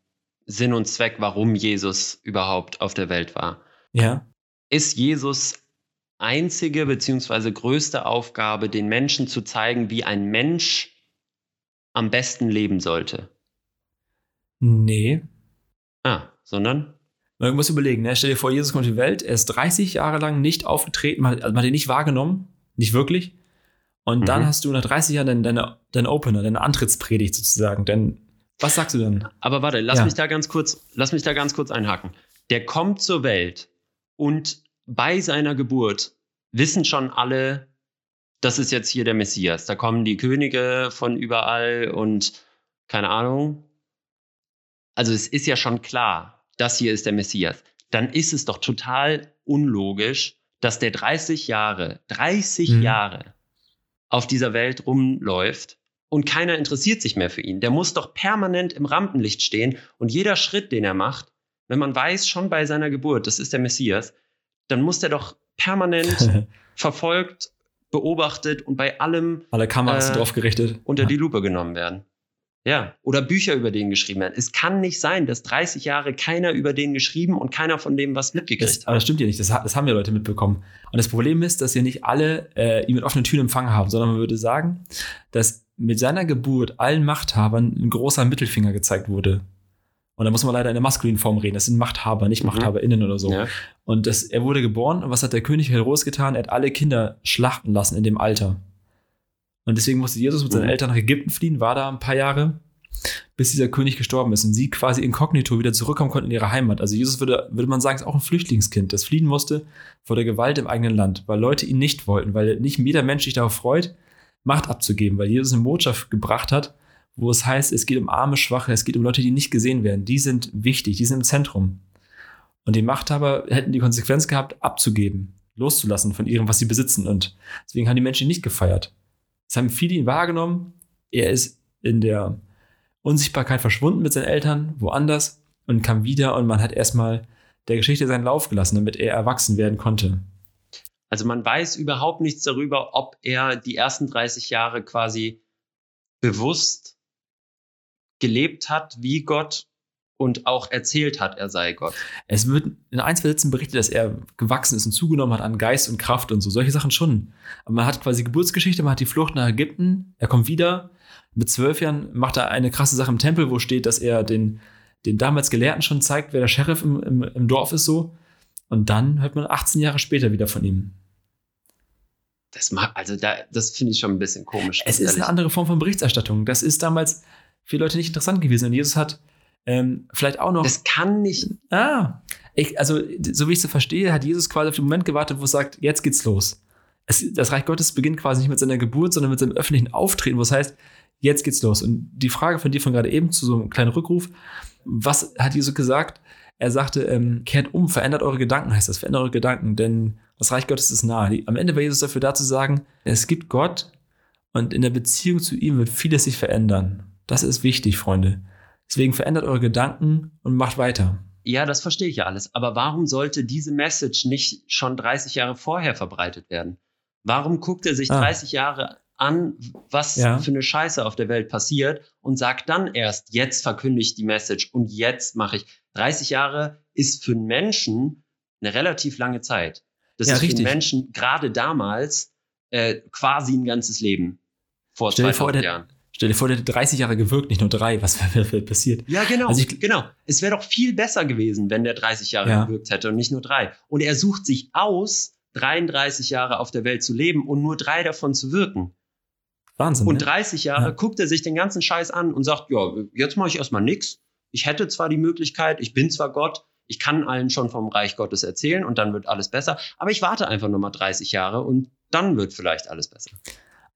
Sinn und Zweck, warum Jesus überhaupt auf der Welt war. Ja. Ist Jesus einzige beziehungsweise größte Aufgabe, den Menschen zu zeigen, wie ein Mensch am besten leben sollte? Nee. Ah, sondern? Man muss überlegen, ne? stell dir vor, Jesus kommt in die Welt, er ist 30 Jahre lang nicht aufgetreten, man, also man hat ihn nicht wahrgenommen, nicht wirklich. Und dann Mhm. hast du nach 30 Jahren deinen deine, dein Opener, deine Antrittspredigt sozusagen. Denn was sagst du dann? Aber warte, lass Ja. mich da ganz kurz, lass mich da ganz kurz einhaken. Der kommt zur Welt und bei seiner Geburt wissen schon alle, das ist jetzt hier der Messias. Da kommen die Könige von überall und keine Ahnung. Also es ist ja schon klar, das hier ist der Messias. Dann ist es doch total unlogisch, dass der 30 Jahre, 30 Mhm. Jahre auf dieser Welt rumläuft und keiner interessiert sich mehr für ihn. Der muss doch permanent im Rampenlicht stehen und jeder Schritt, den er macht, wenn man weiß schon bei seiner Geburt, das ist der Messias, dann muss der doch permanent verfolgt, beobachtet und bei allem Alle Kameras Äh, drauf gerichtet. unter die Lupe genommen werden. Ja, oder Bücher über den geschrieben werden. Es kann nicht sein, dass 30 Jahre keiner über den geschrieben und keiner von dem was mitgekriegt Das, hat. aber das stimmt ja nicht. Das, das haben ja Leute mitbekommen. Und das Problem ist, dass ja nicht alle äh, ihn mit offenen Türen empfangen haben, sondern man würde sagen, dass mit seiner Geburt allen Machthabern ein großer Mittelfinger gezeigt wurde. Und da muss man leider in der maskulinen Form reden. Das sind Machthaber, nicht Mhm. MachthaberInnen oder so. Ja. Und das, er wurde geboren und was hat der König Herodes getan? Er hat alle Kinder schlachten lassen in dem Alter. Und deswegen musste Jesus mit seinen Mhm. Eltern nach Ägypten fliehen, war da ein paar Jahre, bis dieser König gestorben ist und sie quasi inkognito wieder zurückkommen konnten in ihre Heimat. Also Jesus würde, würde man sagen, ist auch ein Flüchtlingskind, das fliehen musste vor der Gewalt im eigenen Land, weil Leute ihn nicht wollten, weil nicht jeder Mensch sich darauf freut, Macht abzugeben, weil Jesus eine Botschaft gebracht hat, wo es heißt, es geht um arme, schwache, es geht um Leute, die nicht gesehen werden. Die sind wichtig, die sind im Zentrum. Und die Machthaber hätten die Konsequenz gehabt, abzugeben, loszulassen von ihrem, was sie besitzen. Und deswegen haben die Menschen ihn nicht gefeiert. Es haben viele ihn wahrgenommen. Er ist in der Unsichtbarkeit verschwunden mit seinen Eltern, woanders, und kam wieder und man hat erstmal der Geschichte seinen Lauf gelassen, damit er erwachsen werden konnte. Also man weiß überhaupt nichts darüber, ob er die ersten 30 Jahre quasi bewusst gelebt hat wie Gott und auch erzählt hat, er sei Gott. Es wird in ein, zwei Sätzen berichtet, dass er gewachsen ist und zugenommen hat an Geist und Kraft und so. Solche Sachen schon. Aber man hat quasi Geburtsgeschichte, man hat die Flucht nach Ägypten, er kommt wieder. Mit zwölf Jahren macht er eine krasse Sache im Tempel, wo steht, dass er den, den damals Gelehrten schon zeigt, wer der Sheriff im, im, im Dorf ist so. Und dann hört man 18 Jahre später wieder von ihm. Das mag, also da, das finde ich schon ein bisschen komisch. Es ist eine andere Form von Berichterstattung. Das ist damals für Leute nicht interessant gewesen. Und Jesus hat ähm, vielleicht auch noch. Das kann nicht. Ah, ich, also so wie ich es so verstehe, hat Jesus quasi auf den Moment gewartet, wo es sagt, jetzt geht's los. Es, das Reich Gottes beginnt quasi nicht mit seiner Geburt, sondern mit seinem öffentlichen Auftreten, wo es heißt, jetzt geht's los. Und die Frage von dir von gerade eben zu so einem kleinen Rückruf, was hat Jesus gesagt? Er sagte, ähm, kehrt um, verändert eure Gedanken, heißt das, verändert eure Gedanken, denn das Reich Gottes ist nahe. Am Ende war Jesus dafür da zu sagen, es gibt Gott und in der Beziehung zu ihm wird vieles sich verändern. Das ist wichtig, Freunde. Deswegen verändert eure Gedanken und macht weiter. Ja, das verstehe ich ja alles. Aber warum sollte diese Message nicht schon 30 Jahre vorher verbreitet werden? Warum guckt er sich ah. 30 Jahre an, was ja. für eine Scheiße auf der Welt passiert und sagt dann erst, jetzt verkünde ich die Message und jetzt mache ich. 30 Jahre ist für einen Menschen eine relativ lange Zeit. Das ja, ist richtig. für einen Menschen gerade damals äh, quasi ein ganzes Leben. Vor Stell 2000 vor, Jahren. Stell dir vor, der hätte 30 Jahre gewirkt, nicht nur drei. Was wäre passiert? Ja, genau. Also ich, genau. Es wäre doch viel besser gewesen, wenn der 30 Jahre Ja. gewirkt hätte und nicht nur drei. Und er sucht sich aus, 33 Jahre auf der Welt zu leben und nur drei davon zu wirken. Wahnsinn. Und ne? 30 Jahre Ja. guckt er sich den ganzen Scheiß an und sagt, ja, jetzt mache ich erstmal nix. Ich hätte zwar die Möglichkeit, ich bin zwar Gott, ich kann allen schon vom Reich Gottes erzählen und dann wird alles besser, aber ich warte einfach nochmal 30 Jahre und dann wird vielleicht alles besser.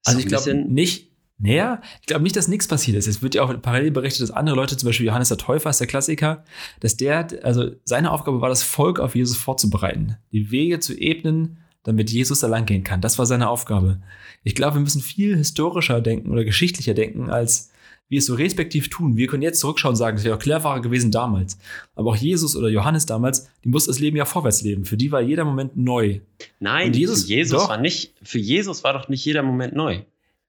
Also doch ich glaube nicht, naja, ich glaube nicht, dass nichts passiert ist. Es wird ja auch parallel berichtet, dass andere Leute, zum Beispiel Johannes der Täufer ist der Klassiker, dass der, also seine Aufgabe war, das Volk auf Jesus vorzubereiten, die Wege zu ebnen, damit Jesus da lang gehen kann. Das war seine Aufgabe. Ich glaube, wir müssen viel historischer denken oder geschichtlicher denken, als wir es so respektiv tun. Wir können jetzt zurückschauen und sagen, es wäre auch cleverer gewesen damals. Aber auch Jesus oder Johannes damals, die mussten das Leben ja vorwärts leben. Für die war jeder Moment neu. Nein, Und Jesus- Jesus doch. war nicht, für Jesus war doch nicht jeder Moment neu.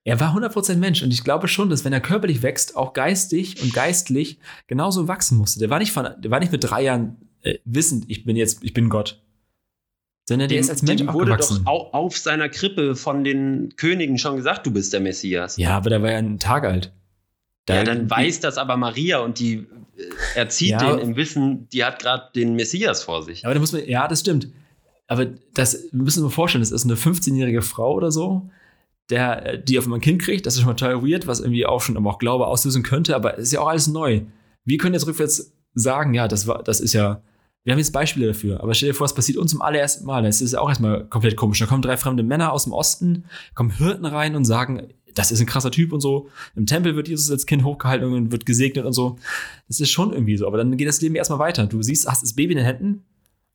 Er war 100% Mensch und ich glaube schon, dass wenn er körperlich wächst, auch geistig und geistlich genauso wachsen musste. Der war nicht, von, der war nicht mit drei Jahren äh, wissend, ich bin jetzt, ich bin Gott. Sondern der Dem, ist als Mensch dem wurde doch au, auf seiner Krippe von den Königen schon gesagt, du bist der Messias. Ja, aber der war ja einen Tag alt. Da- Ja, dann weiß das aber Maria und die äh, erzieht Ja, den im Wissen, die hat gerade den Messias vor sich. Aber da muss man, ja, das stimmt. Aber das wir müssen wir vorstellen, das ist eine 15-jährige Frau oder so, der, äh, die auf einmal ein Kind kriegt, das ist schon mal total weird, was irgendwie auch schon aber auch Glaube auslösen könnte, aber es ist ja auch alles neu. Wir können jetzt rückwärts sagen, ja, das war, das ist ja, wir haben jetzt Beispiele dafür, aber stell dir vor, es passiert uns zum allerersten Mal. Das ist ja auch erstmal komplett komisch. Da kommen drei fremde Männer aus dem Osten, kommen Hirten rein und sagen, das ist ein krasser Typ und so. Im Tempel wird Jesus als Kind hochgehalten und wird gesegnet und so. Das ist schon irgendwie so. Aber dann geht das Leben erstmal weiter. Du siehst, hast das Baby in den Händen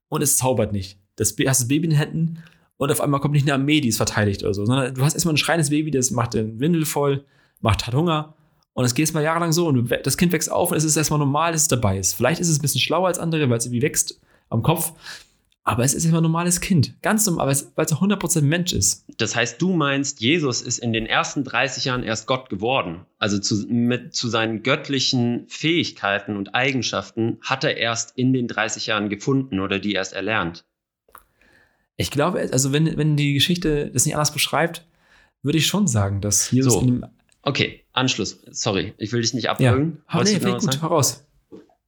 und es zaubert nicht. Das, hast das Baby in den Händen und auf einmal kommt nicht eine Armee, die es verteidigt oder so, sondern du hast erstmal ein schreiendes Baby, das macht den Windel voll, macht, hat Hunger und es geht jetzt mal jahrelang so und das Kind wächst auf und es ist erstmal normal, dass es dabei ist. Vielleicht ist es ein bisschen schlauer als andere, weil es irgendwie wächst am Kopf, aber es ist immer ein normales Kind. Ganz normal, weil es, weil es auch 100% Mensch ist. Das heißt, du meinst, Jesus ist in den ersten 30 Jahren erst Gott geworden. Also zu, mit, zu seinen göttlichen Fähigkeiten und Eigenschaften hat er erst in den 30 Jahren gefunden oder die erst erlernt. Ich glaube, also wenn, wenn die Geschichte das nicht anders beschreibt, würde ich schon sagen, dass Jesus So. in dem. Okay, Anschluss. Sorry, ich will dich nicht Ja, abwürgen. Ha- Wolltest nee, gut, heraus.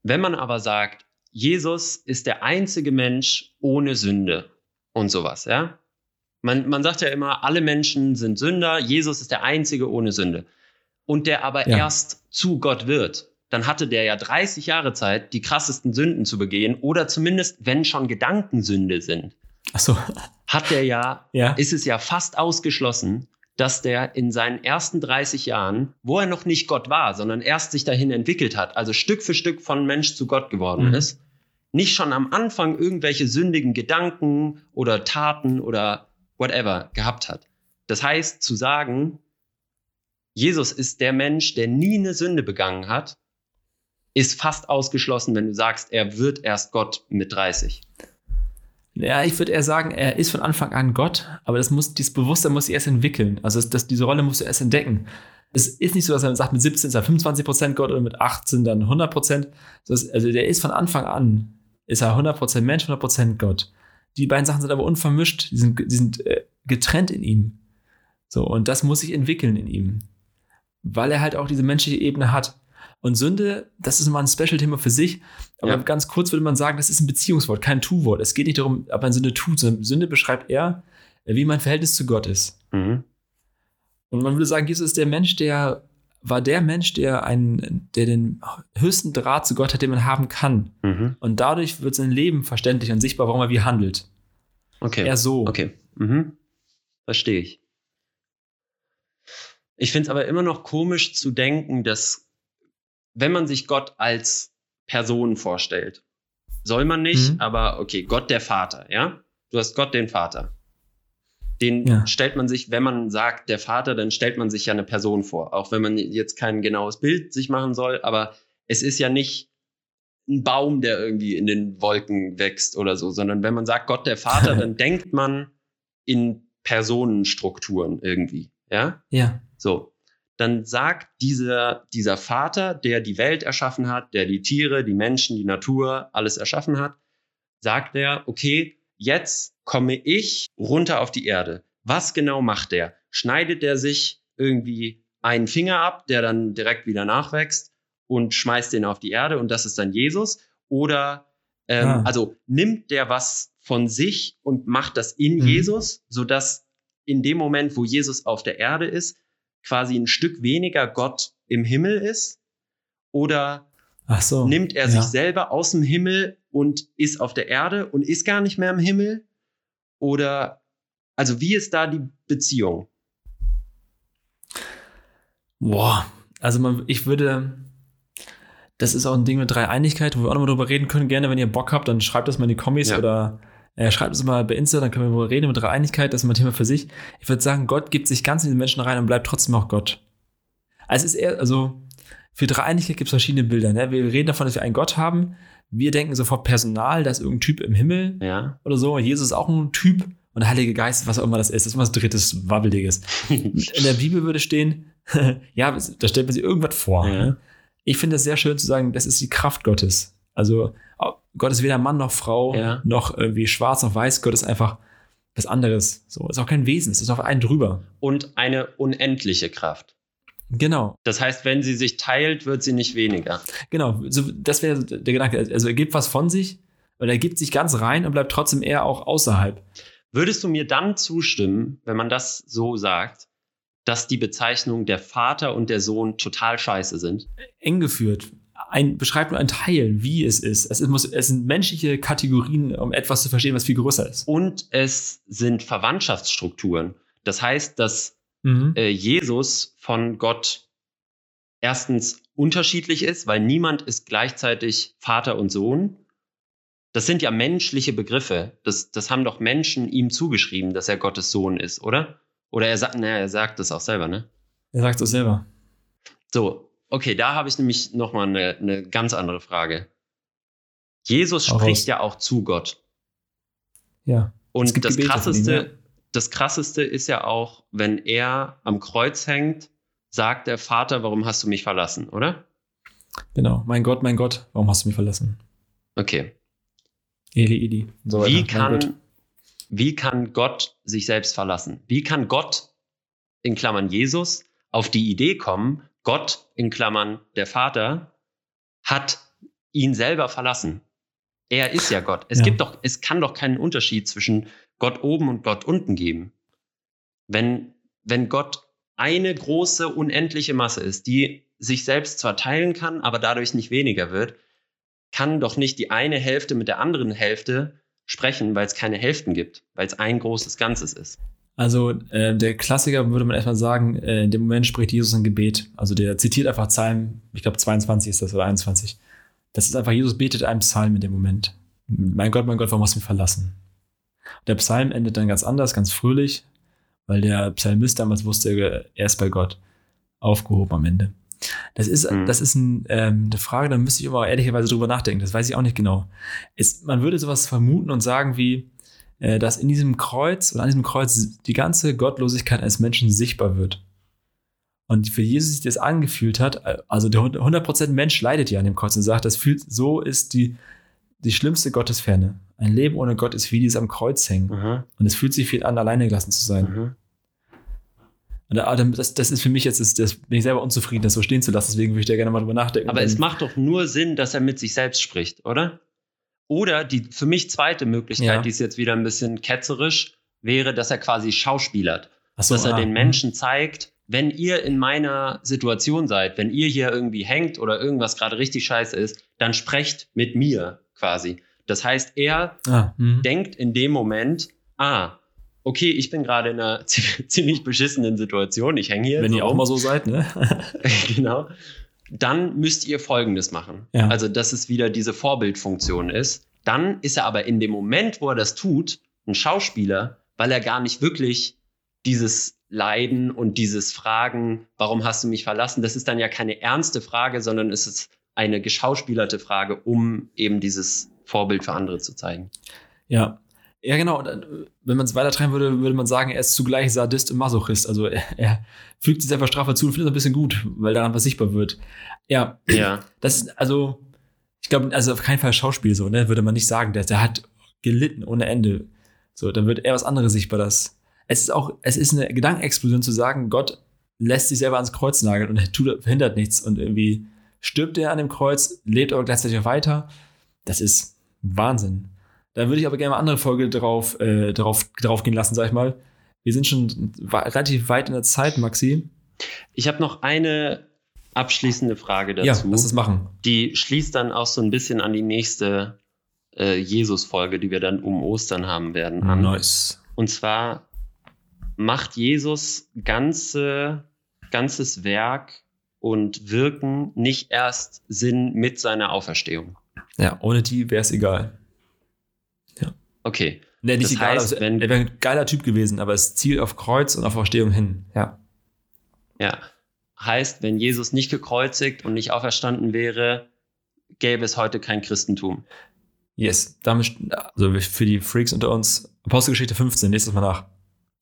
Wenn man aber sagt, Jesus ist der einzige Mensch ohne Sünde und sowas, ja? Man, man sagt ja immer, alle Menschen sind Sünder, Jesus ist der einzige ohne Sünde. Und der aber Ja. erst zu Gott wird, dann hatte der ja 30 Jahre Zeit, die krassesten Sünden zu begehen oder zumindest, wenn schon Gedankensünde sind, Achso, hat der ja, ja. ist es ja fast ausgeschlossen, dass der in seinen ersten 30 Jahren, wo er noch nicht Gott war, sondern erst sich dahin entwickelt hat, also Stück für Stück von Mensch zu Gott geworden Mhm. ist, nicht schon am Anfang irgendwelche sündigen Gedanken oder Taten oder whatever gehabt hat. Das heißt, zu sagen, Jesus ist der Mensch, der nie eine Sünde begangen hat, ist fast ausgeschlossen, wenn du sagst, er wird erst Gott mit 30. Ja, ich würde eher sagen, er ist von Anfang an Gott, aber das muss, dieses Bewusstsein muss sich erst entwickeln. Also das, das, diese Rolle musst du erst entdecken. Es ist nicht so, dass er sagt, mit 17 ist er 25% Gott oder mit 18 dann 100%. Also der ist von Anfang an, ist er 100% Mensch, 100% Gott. Die beiden Sachen sind aber unvermischt, die sind, die sind äh, getrennt in ihm. So, und das muss sich entwickeln in ihm. Weil er halt auch diese menschliche Ebene hat. Und Sünde, das ist mal ein Special-Thema für sich. Aber Ja. ganz kurz würde man sagen, das ist ein Beziehungswort, kein Tu-Wort. Es geht nicht darum, ob man Sünde tut, sondern Sünde beschreibt eher, wie mein Verhältnis zu Gott ist. Mhm. Und man würde sagen, Jesus ist der Mensch, der war der Mensch, der einen, der den höchsten Draht zu Gott hat, den man haben kann. Mhm. Und dadurch wird sein Leben verständlich und sichtbar, warum er wie handelt. Okay. Er so. Okay. Mhm. Verstehe ich. Ich finde es aber immer noch komisch zu denken, dass wenn man sich Gott als Person vorstellt, soll man nicht, Mhm. aber okay, Gott der Vater, ja? Du hast Gott den Vater. Den Ja. stellt man sich, wenn man sagt, der Vater, dann stellt man sich ja eine Person vor. Auch wenn man jetzt kein genaues Bild sich machen soll, aber es ist ja nicht ein Baum, der irgendwie in den Wolken wächst oder so, sondern wenn man sagt Gott der Vater, dann denkt man in Personenstrukturen irgendwie, ja? Ja. So. Dann sagt dieser, dieser Vater, der die Welt erschaffen hat, der die Tiere, die Menschen, die Natur, alles erschaffen hat, sagt er, okay, jetzt komme ich runter auf die Erde. Was genau macht der? Schneidet der sich irgendwie einen Finger ab, der dann direkt wieder nachwächst und schmeißt den auf die Erde und das ist dann Jesus? Oder ähm, Ah. also nimmt der was von sich und macht das in Mhm. Jesus, sodass in dem Moment, wo Jesus auf der Erde ist, quasi ein Stück weniger Gott im Himmel ist? Oder so. nimmt er ja. sich selber aus dem Himmel und ist auf der Erde und ist gar nicht mehr im Himmel? Oder, also wie ist da die Beziehung? Boah, also man, ich würde, das ist auch ein Ding mit Dreieinigkeit, wo wir auch nochmal drüber reden können. Gerne, wenn ihr Bock habt, dann schreibt das mal in die Kommis Ja. oder äh, schreibt es mal bei Insta, dann können wir darüber reden mit Dreieinigkeit, das ist mal ein Thema für sich. Ich würde sagen, Gott gibt sich ganz in die Menschen rein und bleibt trotzdem auch Gott. Also es ist eher, also für Dreieinigkeit gibt es verschiedene Bilder. Ne? Wir reden davon, dass wir einen Gott haben. Wir denken sofort Personal, da ist irgendein Typ im Himmel Ja. oder so. Jesus ist auch ein Typ und der Heilige Geist, was auch immer das ist, das ist was Drittes, Wabbeliges. In der Bibel würde stehen, ja, da stellt man sich irgendwas vor. Ja. Ne? Ich finde es sehr schön zu sagen, das ist die Kraft Gottes. Also Gott ist weder Mann noch Frau, Ja. noch irgendwie schwarz noch weiß. Gott ist einfach was anderes. So, ist auch kein Wesen, es ist auf einen drüber. Und eine unendliche Kraft. Genau, Das heißt, wenn sie sich teilt, wird sie nicht weniger. genau. So, das wäre der Gedanke. Also er gibt was von sich, und er gibt sich ganz rein und bleibt trotzdem eher auch außerhalb. Würdest du mir dann zustimmen, wenn man das so sagt, dass die Bezeichnung der Vater und der Sohn total scheiße sind? eng geführt. Ein, beschreibt nur ein Teil, wie es ist. Es, muss, es sind menschliche Kategorien, um etwas zu verstehen, was viel größer ist. Und es sind Verwandtschaftsstrukturen. Das heißt, dass Mhm. äh, Jesus von Gott erstens unterschiedlich ist, weil niemand ist gleichzeitig Vater und Sohn. Das sind ja menschliche Begriffe. Das, das haben doch Menschen ihm zugeschrieben, dass er Gottes Sohn ist, oder? Oder er sagt, naja, er sagt das auch selber, ne? Er sagt es selber. So, okay, da habe ich nämlich nochmal eine, eine ganz andere Frage. Jesus Hau spricht raus. ja auch zu Gott. Ja. Und das Gebete von ihm, krasseste, ja. das krasseste ist ja auch, wenn er am Kreuz hängt, sagt der Vater, warum hast du mich verlassen, oder? Genau. Mein Gott, mein Gott, warum hast du mich verlassen? Okay. Eli, Eli. So Wie kann, wie kann Gott sich selbst verlassen? Wie kann Gott, in Klammern Jesus, auf die Idee kommen, Gott, in Klammern der Vater, hat ihn selber verlassen? Er ist ja Gott. Es Ja. gibt doch, es kann doch keinen Unterschied zwischen Gott oben und Gott unten geben. Wenn, wenn Gott eine große, unendliche Masse ist, die sich selbst zwar teilen kann, aber dadurch nicht weniger wird, kann doch nicht die eine Hälfte mit der anderen Hälfte sprechen, weil es keine Hälften gibt, weil es ein großes Ganzes ist. Also äh, der Klassiker würde man erstmal sagen, äh, in dem Moment spricht Jesus ein Gebet. Also der zitiert einfach Psalm, ich glaube 22 ist das oder 21. Das ist einfach, Jesus betet einen Psalm in dem Moment. Mein Gott, mein Gott, warum hast du mich verlassen? Der Psalm endet dann ganz anders, ganz fröhlich, weil der Psalmist damals wusste, er ist bei Gott aufgehoben am Ende. Das ist, Mhm. das ist ein, ähm, eine Frage, da müsste ich aber ehrlicherweise drüber nachdenken. Das weiß ich auch nicht genau. Es, man würde sowas vermuten und sagen wie, dass in diesem Kreuz oder an diesem Kreuz die ganze Gottlosigkeit eines Menschen sichtbar wird. Und für Jesus sich das angefühlt hat, also der 100% Mensch leidet ja an dem Kreuz und sagt, das fühlt, so ist die, die schlimmste Gottesferne. Ein Leben ohne Gott ist wie dieses am Kreuz hängen. Mhm. Und es fühlt sich viel an, alleine gelassen zu sein. Mhm. Das, das ist für mich jetzt, das, das bin ich selber unzufrieden, das so stehen zu lassen. Deswegen würde ich da gerne mal drüber nachdenken. Aber es macht doch nur Sinn, dass er mit sich selbst spricht, oder? Oder die für mich zweite Möglichkeit, Ja. die ist jetzt wieder ein bisschen ketzerisch, wäre, dass er quasi schauspielert. So, dass er ah, den Menschen zeigt, wenn ihr in meiner Situation seid, wenn ihr hier irgendwie hängt oder irgendwas gerade richtig scheiße ist, dann sprecht mit mir quasi. Das heißt, er Ah, hm. denkt in dem Moment, ah, okay, ich bin gerade in einer ziemlich beschissenen Situation, ich hänge hier. Wenn so ihr auch rum. mal so seid, ne? genau. Dann müsst ihr Folgendes machen. Ja. Also, dass es wieder diese Vorbildfunktion ist. Dann ist er aber in dem Moment, wo er das tut, ein Schauspieler, weil er gar nicht wirklich dieses Leiden und dieses Fragen, warum hast du mich verlassen, das ist dann ja keine ernste Frage, sondern es ist eine geschauspielerte Frage, um eben dieses Vorbild für andere zu zeigen. Ja. Ja, genau. Und dann, wenn man es weitertreiben würde, würde man sagen, er ist zugleich Sadist und Masochist. Also er, er fügt sich selber Strafe zu und findet es ein bisschen gut, weil daran was sichtbar wird. Ja, Ja. das ist, also, ich glaube, also auf keinen Fall Schauspiel so, ne? Würde man nicht sagen. Der, der hat gelitten ohne Ende. So, dann wird eher was anderes sichtbar, das. Es ist auch, es ist eine Gedankenexplosion zu sagen, Gott lässt sich selber ans Kreuz nageln und er tut, verhindert nichts und irgendwie stirbt er an dem Kreuz, lebt aber gleichzeitig auch weiter. Das ist Wahnsinn. Da würde ich aber gerne mal eine andere Folge drauf, äh, drauf, drauf gehen lassen, sag ich mal. Wir sind schon relativ weit in der Zeit, Maxi. Ich habe noch eine abschließende Frage dazu. Ja, lass es machen. die schließt dann auch so ein bisschen an die nächste äh, Jesus-Folge, die wir dann um Ostern haben werden, an. Nice. Und zwar macht Jesus ganze, ganzes Werk und Wirken nicht erst Sinn mit seiner Auferstehung. Ja, ohne die wäre es egal. Okay. Nee, nicht Das egal. heißt, also, wenn- er wäre ein geiler Typ gewesen, aber es zielt auf Kreuz und auf Auferstehung hin. Ja. Ja. Heißt, wenn Jesus nicht gekreuzigt und nicht auferstanden wäre, gäbe es heute kein Christentum. Yes. Damit, also für die Freaks unter uns, Apostelgeschichte 15, nächstes Mal nach.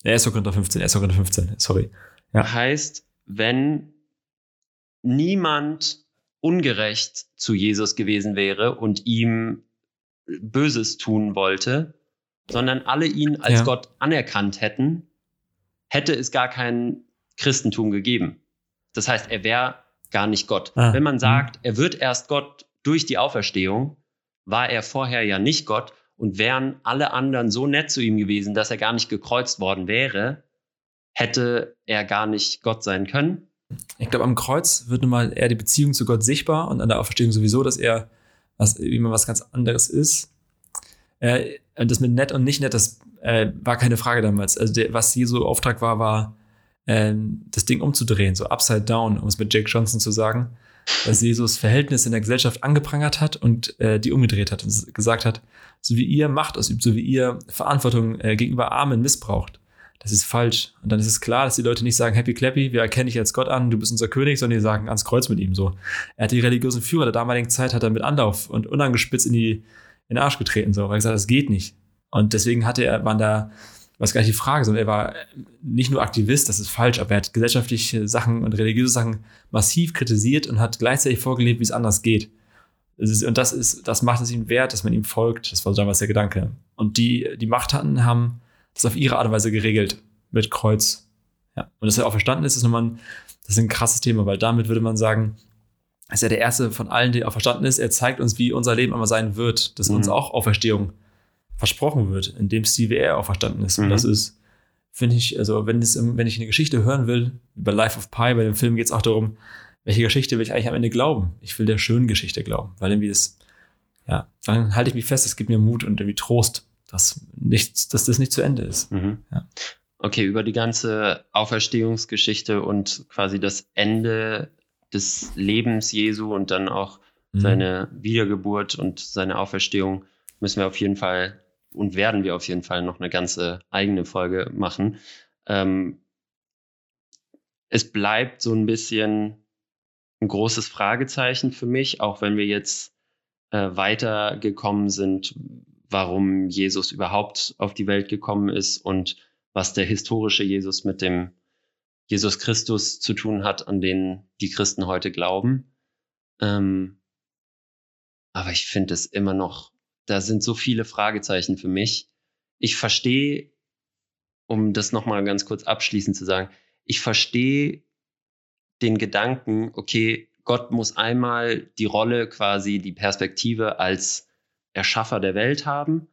1. Korinther 15, 1. Korinther 15, sorry. Ja. Heißt, wenn niemand ungerecht zu Jesus gewesen wäre und ihm Böses tun wollte, sondern alle ihn als Ja. Gott anerkannt hätten, hätte es gar kein Christentum gegeben. Das heißt, er wäre gar nicht Gott. Ah, Wenn man mhm. sagt, er wird erst Gott durch die Auferstehung, war er vorher ja nicht Gott und wären alle anderen so nett zu ihm gewesen, dass er gar nicht gekreuzt worden wäre, hätte er gar nicht Gott sein können. Ich glaube, am Kreuz wird nun mal eher die Beziehung zu Gott sichtbar und an der Auferstehung sowieso, dass er was, immer was ganz anderes ist. Äh, das mit nett und nicht nett, das äh, war keine Frage damals. Also der, was Jesu Auftrag war, war, ähm, das Ding umzudrehen, so upside down, um es mit Jake Johnson zu sagen, dass Jesus Verhältnisse in der Gesellschaft angeprangert hat und äh, die umgedreht hat und gesagt hat, so wie ihr Macht ausübt, so wie ihr Verantwortung äh, gegenüber Armen missbraucht, das ist falsch. Und dann ist es klar, dass die Leute nicht sagen, Happy Clappy, wir erkennen dich als Gott an, du bist unser König, sondern die sagen ans Kreuz mit ihm so. Er hat die religiösen Führer der damaligen Zeit hat er mit Anlauf und unangespitzt in, die, in den Arsch getreten, so, weil er gesagt das geht nicht. Und deswegen hatte er, waren da, was gar nicht die Frage, sondern er war nicht nur Aktivist, das ist falsch, aber er hat gesellschaftliche Sachen und religiöse Sachen massiv kritisiert und hat gleichzeitig vorgelebt, wie es anders geht. Und das ist, das macht es ihm wert, dass man ihm folgt. Das war damals der Gedanke. Und die, die Macht hatten, haben das auf ihre Art und Weise geregelt mit Kreuz. Ja. Und dass er auch verstanden ist, ist nochmal ein, das ist ein krasses Thema, weil damit würde man sagen, er ist ja der erste von allen, der auch verstanden ist. Er zeigt uns, wie unser Leben einmal sein wird, dass Mhm. uns auch Auferstehung versprochen wird, in dem Stil, wie er auch verstanden ist. Und Mhm. das ist, finde ich, also wenn, es, wenn ich eine Geschichte hören will, bei Life of Pi, bei dem Film geht es auch darum, welche Geschichte will ich eigentlich am Ende glauben? Ich will der schönen Geschichte glauben, weil irgendwie das, ja, dann halte ich mich fest, es gibt mir Mut und irgendwie Trost, dass nichts, dass das nicht zu Ende ist. Mhm. Ja. Okay, über die ganze Auferstehungsgeschichte und quasi das Ende des Lebens Jesu und dann auch Mhm. seine Wiedergeburt und seine Auferstehung müssen wir auf jeden Fall und werden wir auf jeden Fall noch eine ganze eigene Folge machen. Ähm, es bleibt so ein bisschen ein großes Fragezeichen für mich, auch wenn wir jetzt äh, weitergekommen sind, warum Jesus überhaupt auf die Welt gekommen ist und was der historische Jesus mit dem Jesus Christus zu tun hat, an den die Christen heute glauben. Ähm, aber ich finde es immer noch, da sind so viele Fragezeichen für mich. Ich verstehe, um das nochmal ganz kurz abschließend zu sagen, ich verstehe den Gedanken, okay, Gott muss einmal die Rolle quasi, die Perspektive als Erschaffer der Welt haben.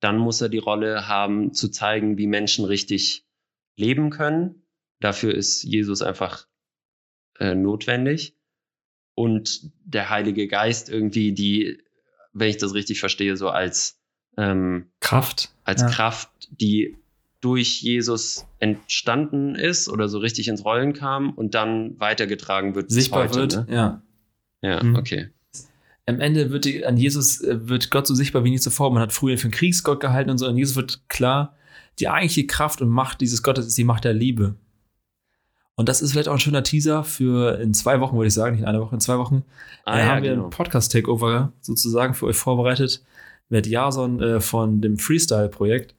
Dann muss er die Rolle haben, zu zeigen, wie Menschen richtig leben können. Dafür ist Jesus einfach äh, notwendig. Und der Heilige Geist irgendwie die, wenn ich das richtig verstehe, so als ähm, Kraft. Als ja. Kraft, die durch Jesus entstanden ist oder so richtig ins Rollen kam und dann weitergetragen wird. Sichtbar heute, wird, ne? ja. Ja, mhm. okay. Am Ende wird die, an Jesus äh, wird Gott so sichtbar wie nie zuvor. Man hat früher für einen Kriegsgott gehalten und so. An Jesus wird klar, die eigentliche Kraft und Macht dieses Gottes ist die Macht der Liebe. Und das ist vielleicht auch ein schöner Teaser für in zwei Wochen, würde ich sagen, nicht in einer Woche, in zwei Wochen. Ah, ja, haben wir genau. einen Podcast-Takeover sozusagen für euch vorbereitet mit Jason äh, von dem Freestyle-Projekt.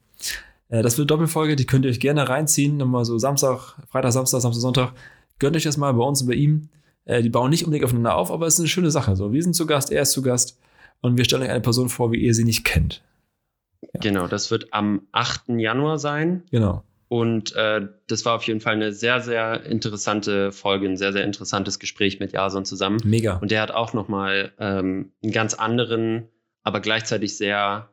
Äh, das wird Doppelfolge, die könnt ihr euch gerne reinziehen. Nochmal so Samstag, Freitag, Samstag, Samstag, Sonntag. Gönnt euch das mal bei uns und bei ihm. Äh, die bauen nicht unbedingt aufeinander auf, aber es ist eine schöne Sache. So, wir sind zu Gast, er ist zu Gast und wir stellen euch eine Person vor, wie ihr sie nicht kennt. Ja. Genau, das wird am 8. Januar sein. Genau. Und äh, das war auf jeden Fall eine sehr, sehr interessante Folge, ein sehr, sehr interessantes Gespräch mit Jason zusammen. Mega. Und der hat auch nochmal ähm, einen ganz anderen, aber gleichzeitig sehr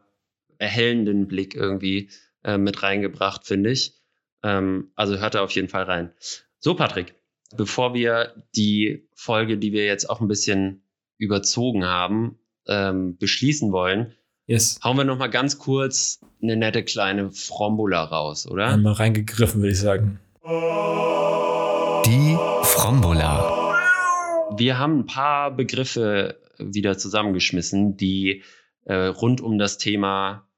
erhellenden Blick irgendwie äh, mit reingebracht, finde ich. Ähm, also hört da auf jeden Fall rein. So, Patrick, bevor wir die Folge, die wir jetzt auch ein bisschen überzogen haben, ähm, beschließen wollen, yes. hauen wir noch mal ganz kurz eine nette kleine Frombula raus, oder? Einmal reingegriffen, würde ich sagen. Die Frombula. Wir haben ein paar Begriffe wieder zusammengeschmissen, die äh, rund um das Thema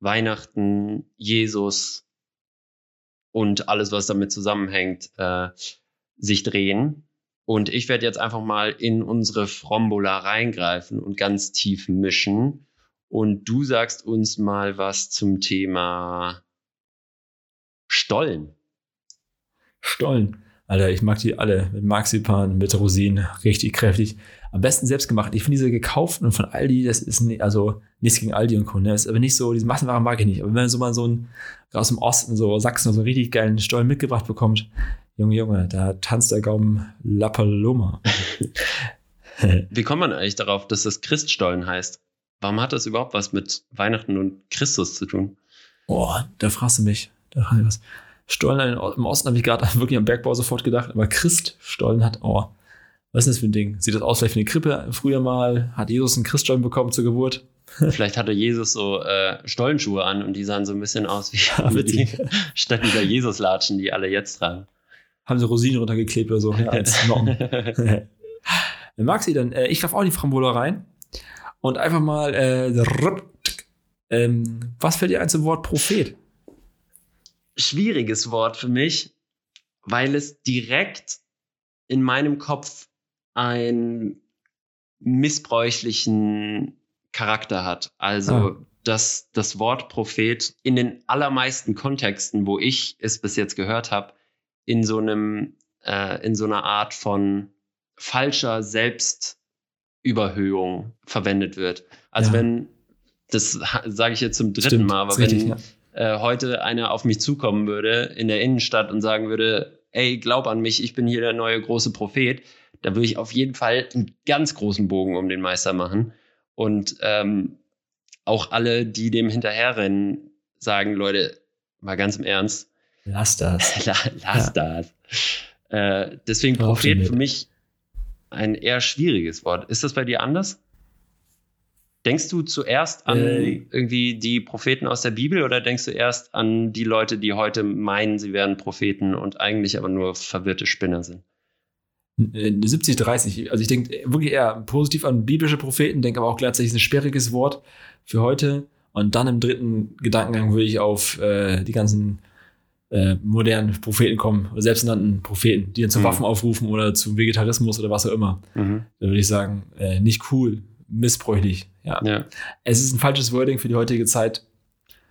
Weihnachten, Jesus und alles, was damit zusammenhängt, äh, sich drehen. Und ich werde jetzt einfach mal in unsere Frombola reingreifen und ganz tief mischen. Und du sagst uns mal was zum Thema Stollen. Stollen. Alter, ich mag die alle mit Marzipan, mit Rosinen, richtig kräftig. Am besten selbst gemacht. Ich finde diese gekauften und von Aldi, das ist nicht, also nichts gegen Aldi und Co. Ne? ist aber nicht so, diese Massenwaren mag ich nicht. Aber wenn man so mal so ein, aus dem Osten, so Sachsen, so einen richtig geilen Stollen mitgebracht bekommt, Junge, Junge, da tanzt der Gaumen Lappaloma. Wie kommt man eigentlich darauf, dass das Christstollen heißt? Warum hat das überhaupt was mit Weihnachten und Christus zu tun? Oh, da fragst du mich. Da fragst du was. Stollen im Osten habe ich gerade wirklich am Bergbau sofort gedacht, aber Christstollen hat, oh, was ist das für ein Ding? Sieht das aus vielleicht wie eine Krippe früher mal? Hat Jesus einen Christstollen bekommen zur Geburt? Vielleicht hatte Jesus so äh, Stollenschuhe an und die sahen so ein bisschen aus wie, ja, wie die, statt dieser Jesus-Latschen, die alle jetzt tragen. Haben sie Rosinen runtergeklebt oder so, ja, als Nocken. Maxi, dann, äh, ich greife auch die Frambola rein und einfach mal, äh, ähm, was fällt dir ein zum Wort Prophet? Schwieriges Wort für mich, weil es direkt in meinem Kopf einen missbräuchlichen Charakter hat. Also, ah. dass das Wort Prophet in den allermeisten Kontexten, wo ich es bis jetzt gehört habe, in so einem, äh, in so einer Art von falscher Selbstüberhöhung verwendet wird. Also ja. wenn, das sage ich jetzt zum dritten Stimmt, Mal, aber wenn, richtig, ja äh, heute einer auf mich zukommen würde in der Innenstadt und sagen würde, ey, glaub an mich, ich bin hier der neue große Prophet, da würde ich auf jeden Fall einen ganz großen Bogen um den Meister machen. Und ähm, auch alle, die dem hinterherrennen, sagen, Leute, mal ganz im Ernst. Lass das. Lass ja. das. Äh, deswegen Prophet für mich ein eher schwieriges Wort. Ist das bei dir anders? Denkst du zuerst an äh, irgendwie die Propheten aus der Bibel oder denkst du erst an die Leute, die heute meinen, sie wären Propheten und eigentlich aber nur verwirrte Spinner sind? 70, 30. Also ich denke wirklich eher positiv an biblische Propheten, denke aber auch gleichzeitig ein sperriges Wort für heute. Und dann im dritten Gedankengang würde ich auf äh, die ganzen äh, modernen Propheten kommen, oder selbsternannten Propheten, die dann zu mhm. Waffen aufrufen oder zu Vegetarismus oder was auch immer. Mhm. Da würde ich sagen, äh, nicht cool, missbräuchlich. Ja. ja. Es ist ein falsches Wording für die heutige Zeit.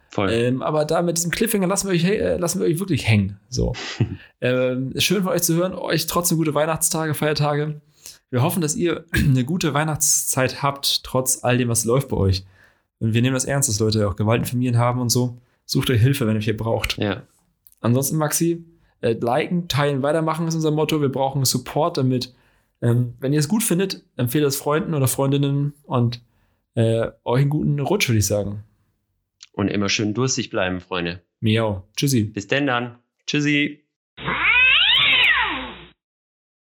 Voll. Ähm, aber da mit diesem Cliffhanger lassen wir euch, äh, lassen wir euch wirklich hängen. So. ähm, schön von euch zu hören. Euch trotzdem gute Weihnachtstage, Feiertage. Wir hoffen, dass ihr eine gute Weihnachtszeit habt, trotz all dem, was läuft bei euch. Und wir nehmen das ernst, dass Leute auch Gewalt in Familien haben und so. Sucht euch Hilfe, wenn ihr hier braucht. ja. Ansonsten, Maxi, äh, liken, teilen, weitermachen ist unser Motto. Wir brauchen Support damit. Ähm, wenn ihr es gut findet, empfehlt es Freunden oder Freundinnen und äh, euch einen guten Rutsch, würde ich sagen. Und immer schön durstig bleiben, Freunde. Miau. Tschüssi. Bis denn dann. Tschüssi.